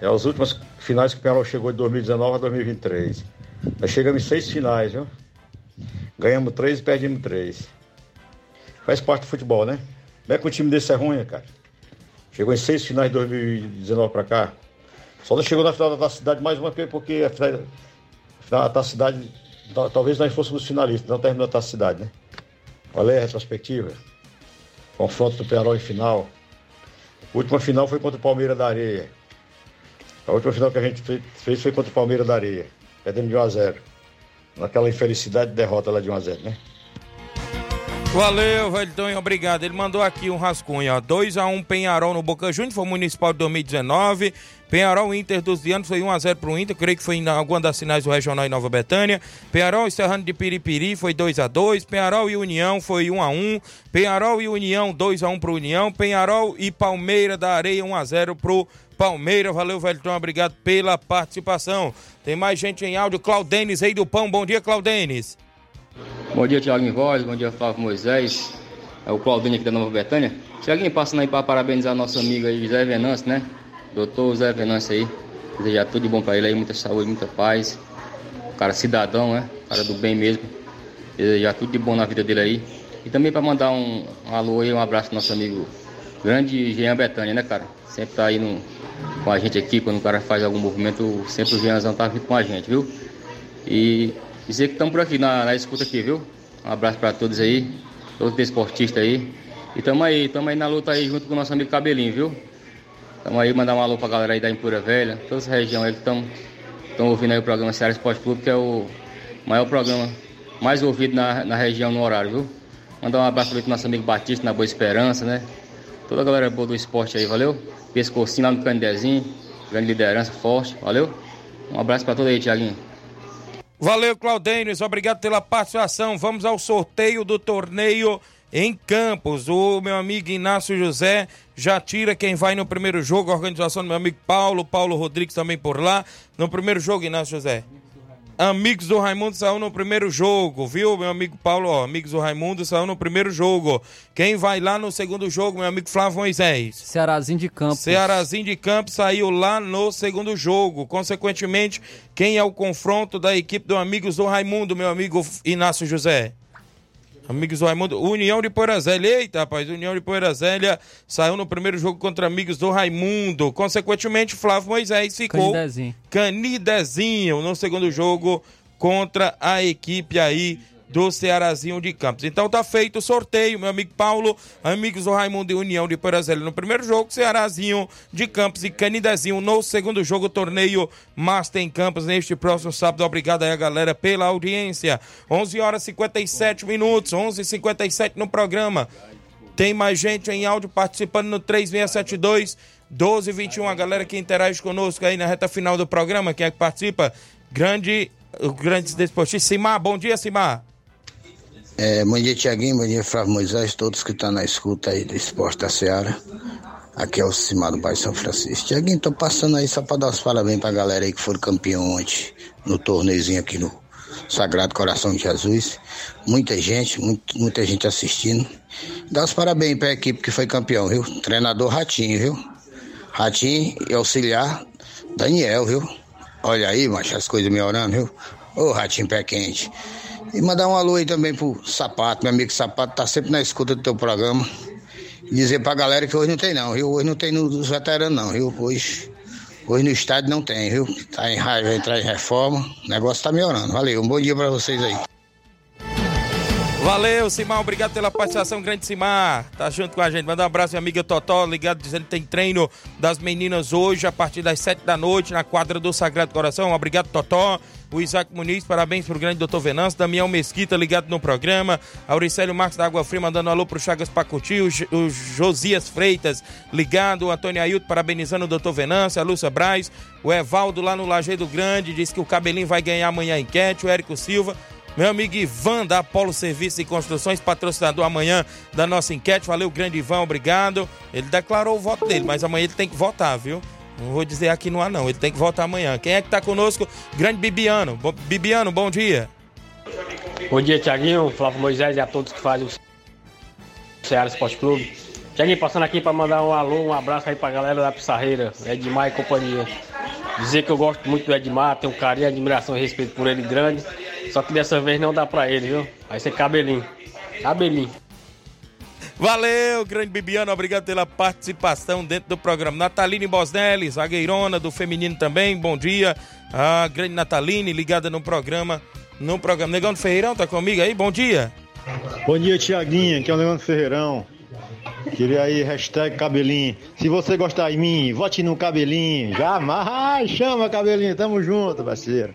[SPEAKER 17] é as últimas finais que o Penharol chegou de 2019 a 2023. Nós chegamos em seis finais, viu? Ganhamos três e perdemos três. Faz parte do futebol, né? Como é que um time desse é ruim, cara? Chegou em seis finais de 2019 para cá. Só não chegou na final da cidade mais uma vez porque a final, da cidade talvez nós fôssemos finalistas, não terminou a cidade, né? Qual é a retrospectiva? Confronto do Penarol em final. A última final foi contra o Palmeiras da Areia. A última final que a gente fez foi contra o Palmeiras da Areia. Perdendo de 1 a 0 Naquela infelicidade de derrota lá de 1 a 0 né?
[SPEAKER 1] Valeu, Velton, obrigado. Ele mandou aqui um rascunho, ó. 2x1 Penharol no Boca Juniors, foi Municipal de 2019. Penharol Inter dos Dianos foi 1x0 pro Inter, creio que foi em alguma das finais do Regional em Nova Betânia. Penharol e Serrano de Piripiri foi 2x2. Penharol e União foi 1x1. Penharol e União 2x1 pro União. Penharol e Palmeira da Areia 1x0 pro Palmeiras. Valeu, Velton, obrigado pela participação. Tem mais gente em áudio. Claudenes, Rei do Pão. Bom dia, Claudenes.
[SPEAKER 18] Bom dia, Tiago em Voz, bom dia, Flávio Moisés, é o Claudinho aqui da Nova Betânia. Tiaguinho, passando aí para parabenizar nosso amigo aí, Zé Venâncio, né? Doutor Zé Venâncio aí. Desejar tudo de bom pra ele aí, muita saúde, muita paz. Cara cidadão, né? Cara do bem mesmo. Desejar tudo de bom na vida dele aí. E também pra mandar um, um alô aí, um abraço pro nosso amigo grande Jean Betânia, né, cara? Sempre tá aí no, com a gente aqui, quando o cara faz algum movimento, sempre o Jeanzão tá aqui com a gente, viu? E dizer que estamos por aqui na, na escuta aqui, viu? Um abraço pra todos aí, todos os esportistas aí. E tamo aí, tamo aí na luta aí junto com o nosso amigo Cabelinho, viu? Tamo aí, mandar um alô pra galera aí da Empura Velha, toda essa região aí que estão ouvindo aí o programa Ceará Esporte Clube, que é o maior programa mais ouvido na, na região no horário, viu? Mandar um abraço também pro nosso amigo Batista na Boa Esperança, né? Toda a galera boa do esporte aí, valeu? Pescocinho lá no Candezinho, grande liderança forte, valeu? Um abraço pra todos aí, Tiaguinho.
[SPEAKER 1] Valeu, Claudênis. Obrigado pela participação. Vamos ao sorteio do torneio em Campos. O meu amigo Inácio José já tira quem vai no primeiro jogo. A organização do meu amigo Paulo, Paulo Rodrigues também por lá. No primeiro jogo, Inácio José. Amigos do Raimundo saiu no primeiro jogo, viu, meu amigo Paulo? Ó, amigos do Raimundo saiu no primeiro jogo. Quem vai lá no segundo jogo, meu amigo Flávio Moisés?
[SPEAKER 2] Cearazinho de Campos.
[SPEAKER 1] Cearazinho de Campos saiu lá no segundo jogo. Consequentemente, quem é o confronto da equipe do Amigos do Raimundo, meu amigo Inácio José? Amigos do Raimundo, União de Poeira Zélia. Eita, rapaz, União de Poeira Zélia saiu no primeiro jogo contra Amigos do Raimundo. Consequentemente, Flávio Moisés ficou
[SPEAKER 2] Canidezinho.
[SPEAKER 1] Canidezinho no segundo jogo contra a equipe aí do Cearazinho de Campos. Então tá feito o sorteio, meu amigo Paulo, amigos do Raimundo e União de Porazélia no primeiro jogo, Cearazinho de Campos e Canidezinho no segundo jogo, torneio Master em Campos neste próximo sábado. Obrigado aí galera pela audiência. 11 horas e 57 minutos, 11 e 57 no programa. Tem mais gente em áudio participando no 3672 1221. A galera que interage conosco aí na reta final do programa, quem é que participa? Grande, o grande desportista Simar. Bom dia, Simar.
[SPEAKER 19] É, bom dia, Tiaguinho, bom dia, Flávio Moisés, todos que estão na escuta aí do Esporte da Seara. Aqui é o Cimar do Bairro São Francisco. Tiaguinho, tô passando aí só para dar os parabéns pra galera aí que foram campeão ontem no torneiozinho aqui no Sagrado Coração de Jesus. Muita gente, muito, muita gente assistindo. Dá os parabéns pra equipe que foi campeão, viu? Treinador Ratinho, viu? Ratinho e auxiliar Daniel, viu? Olha aí, macho, as coisas melhorando, viu? Ô, Ratinho pé quente. E mandar um alô aí também pro Sapato, meu amigo Sapato, tá sempre na escuta do teu programa. E dizer pra galera que hoje não tem não, viu? Hoje não tem nos veteranos não, viu? Hoje, hoje no estádio não tem, viu? Tá em raiva, entrar em reforma, o negócio tá melhorando. Valeu, um bom dia pra vocês aí.
[SPEAKER 1] Valeu, Simar, obrigado pela participação, grande Simar. Tá junto com a gente. Manda um abraço, minha amiga Totó, ligado, dizendo que tem treino das meninas hoje, a partir das sete da noite, na quadra do Sagrado Coração. Obrigado, Totó. O Isaac Muniz, parabéns pro grande doutor Venâncio. Damião Mesquita, ligado no programa. Auricélio Marcos da Água Fria, mandando alô pro Chagas Pacuti. O, J- o Josias Freitas, ligado. O Antônio Ailton, parabenizando o doutor Venâncio. A Lúcia Braz. O Evaldo, lá no Lajeado Grande, diz que o Cabelinho vai ganhar amanhã a enquete. O Érico Silva. Meu amigo Ivan da Apolo Serviços e Construções, patrocinador amanhã da nossa enquete. Valeu, grande Ivan, obrigado. Ele declarou o voto dele, mas amanhã ele tem que votar, viu? Não vou dizer aqui no ar, não. Ele tem que votar amanhã. Quem é que tá conosco? Grande Bibiano. Bibiano, bom dia.
[SPEAKER 20] Bom dia, Tiaguinho, Flávio Moisés e a todos que fazem o Ceará Esporte Clube. Tiaguinho, passando aqui para mandar um alô, um abraço aí pra galera da Pissarreira, Edmar e companhia. Dizer que eu gosto muito do Edmar, tenho carinho, admiração e respeito por ele grande. Só que dessa vez não dá pra ele, viu? Vai ser cabelinho. Cabelinho.
[SPEAKER 1] Valeu, grande Bibiano, obrigado pela participação dentro do programa. Nataline Bosnelli, zagueirona do feminino também, bom dia. A grande Nataline, ligada no programa. No programa. Negão do Ferreirão, tá comigo aí? Bom dia.
[SPEAKER 17] Bom dia, Tiaguinha, que é o Leandro Ferreirão. Queria aí, hashtag cabelinho. Se você gostar de mim, vote no cabelinho. Jamais chama cabelinho, tamo junto, parceiro.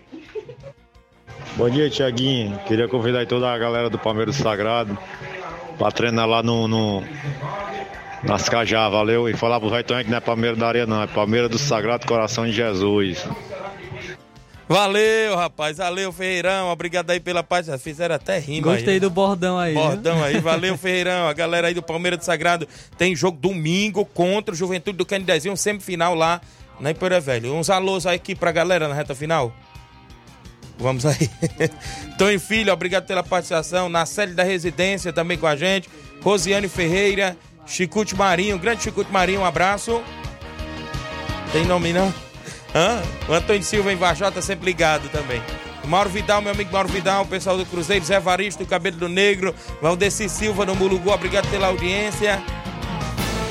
[SPEAKER 17] Bom dia, Tiaguinho. Queria convidar aí toda a galera do Palmeiras Sagrado pra treinar lá no, no nas Cajá, valeu? E falar pro Raitão que não é Palmeiras da Areia, não, é Palmeiras do Sagrado Coração de Jesus.
[SPEAKER 1] Valeu, rapaz. Valeu, Ferreirão. Obrigado aí pela participação. Fizeram até rima aí.
[SPEAKER 2] Gostei
[SPEAKER 1] né?
[SPEAKER 2] do bordão aí.
[SPEAKER 1] Bordão aí, valeu Ferreirão, a galera aí do Palmeiras do Sagrado tem jogo domingo contra o Juventude do Canidezinho, semifinal lá na Empoeira Velho. Uns alôs aí aqui pra galera na reta final. Vamos aí. Tony Filho, obrigado pela participação. Na série da residência também com a gente. Rosiane Ferreira, Chicute Marinho, grande Chicute Marinho, um abraço. Tem nome não? Hã? O Antônio Silva em Vajota sempre ligado também. Mauro Vidal, meu amigo Mauro Vidal, o pessoal do Cruzeiro, Zé Varisto Cabelo do Negro, Valdeci Silva no Mulugu, obrigado pela audiência.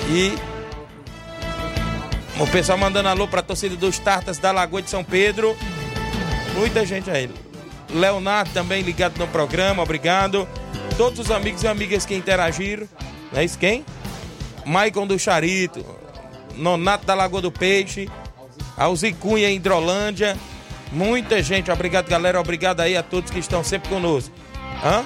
[SPEAKER 1] E o pessoal mandando alô pra torcida dos Tartas da Lagoa de São Pedro. Muita gente aí. Leonardo também ligado no programa, obrigado. Todos os amigos e amigas que interagiram. Não é isso quem? Maicon do Charito, Nonato da Lagoa do Peixe, Alzicunha em Hidrolândia. Muita gente, obrigado galera, obrigado aí a todos que estão sempre conosco. Hã?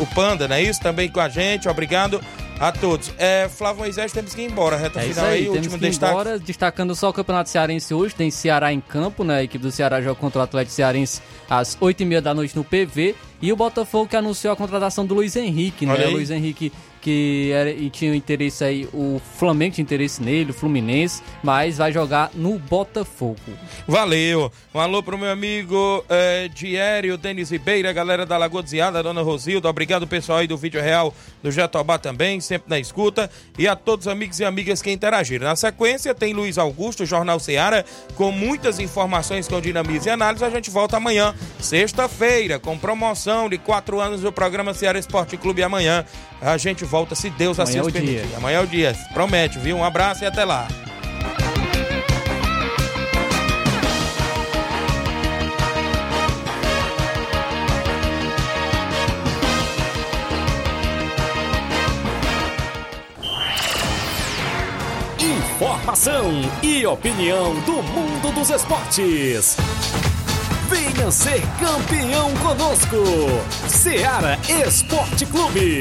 [SPEAKER 1] O Panda, não é isso? Também com a gente, obrigado a todos. É, Flávio Moisés, temos que ir embora, reta
[SPEAKER 2] É
[SPEAKER 1] final
[SPEAKER 2] aí,
[SPEAKER 1] aí,
[SPEAKER 2] temos
[SPEAKER 1] último
[SPEAKER 2] que ir
[SPEAKER 1] destaque.
[SPEAKER 2] embora, destacando só o Campeonato Cearense hoje, tem Ceará em campo, né, a equipe do Ceará joga contra o Atlético Cearense às 8h30 da noite no PV, e o Botafogo que anunciou a contratação do Luiz Henrique, né, Luiz Henrique que era, e tinha interesse aí, o Flamengo tinha interesse nele, o Fluminense, mas vai jogar no Botafogo.
[SPEAKER 1] Valeu. Um alô pro meu amigo eh, Diério, Denis Ribeira, galera da Lagoa Desviada, dona Rosilda. Obrigado, pessoal aí do Vídeo Real do Jatobá também, sempre na escuta. E a todos os amigos e amigas que interagiram. Na sequência, tem Luiz Augusto, Jornal Seara, com muitas informações com dinamismo e análise. A gente volta amanhã, sexta-feira, com promoção de quatro anos do programa Ceará Esporte Clube. Amanhã a gente volta, se Deus assim
[SPEAKER 2] Amanhã é
[SPEAKER 1] nos
[SPEAKER 2] o dia.
[SPEAKER 1] permitir. Amanhã é o dia. Promete, viu? Um abraço e até lá.
[SPEAKER 3] Informação e opinião do mundo dos esportes. Venha ser campeão conosco. Seara Esporte Clube.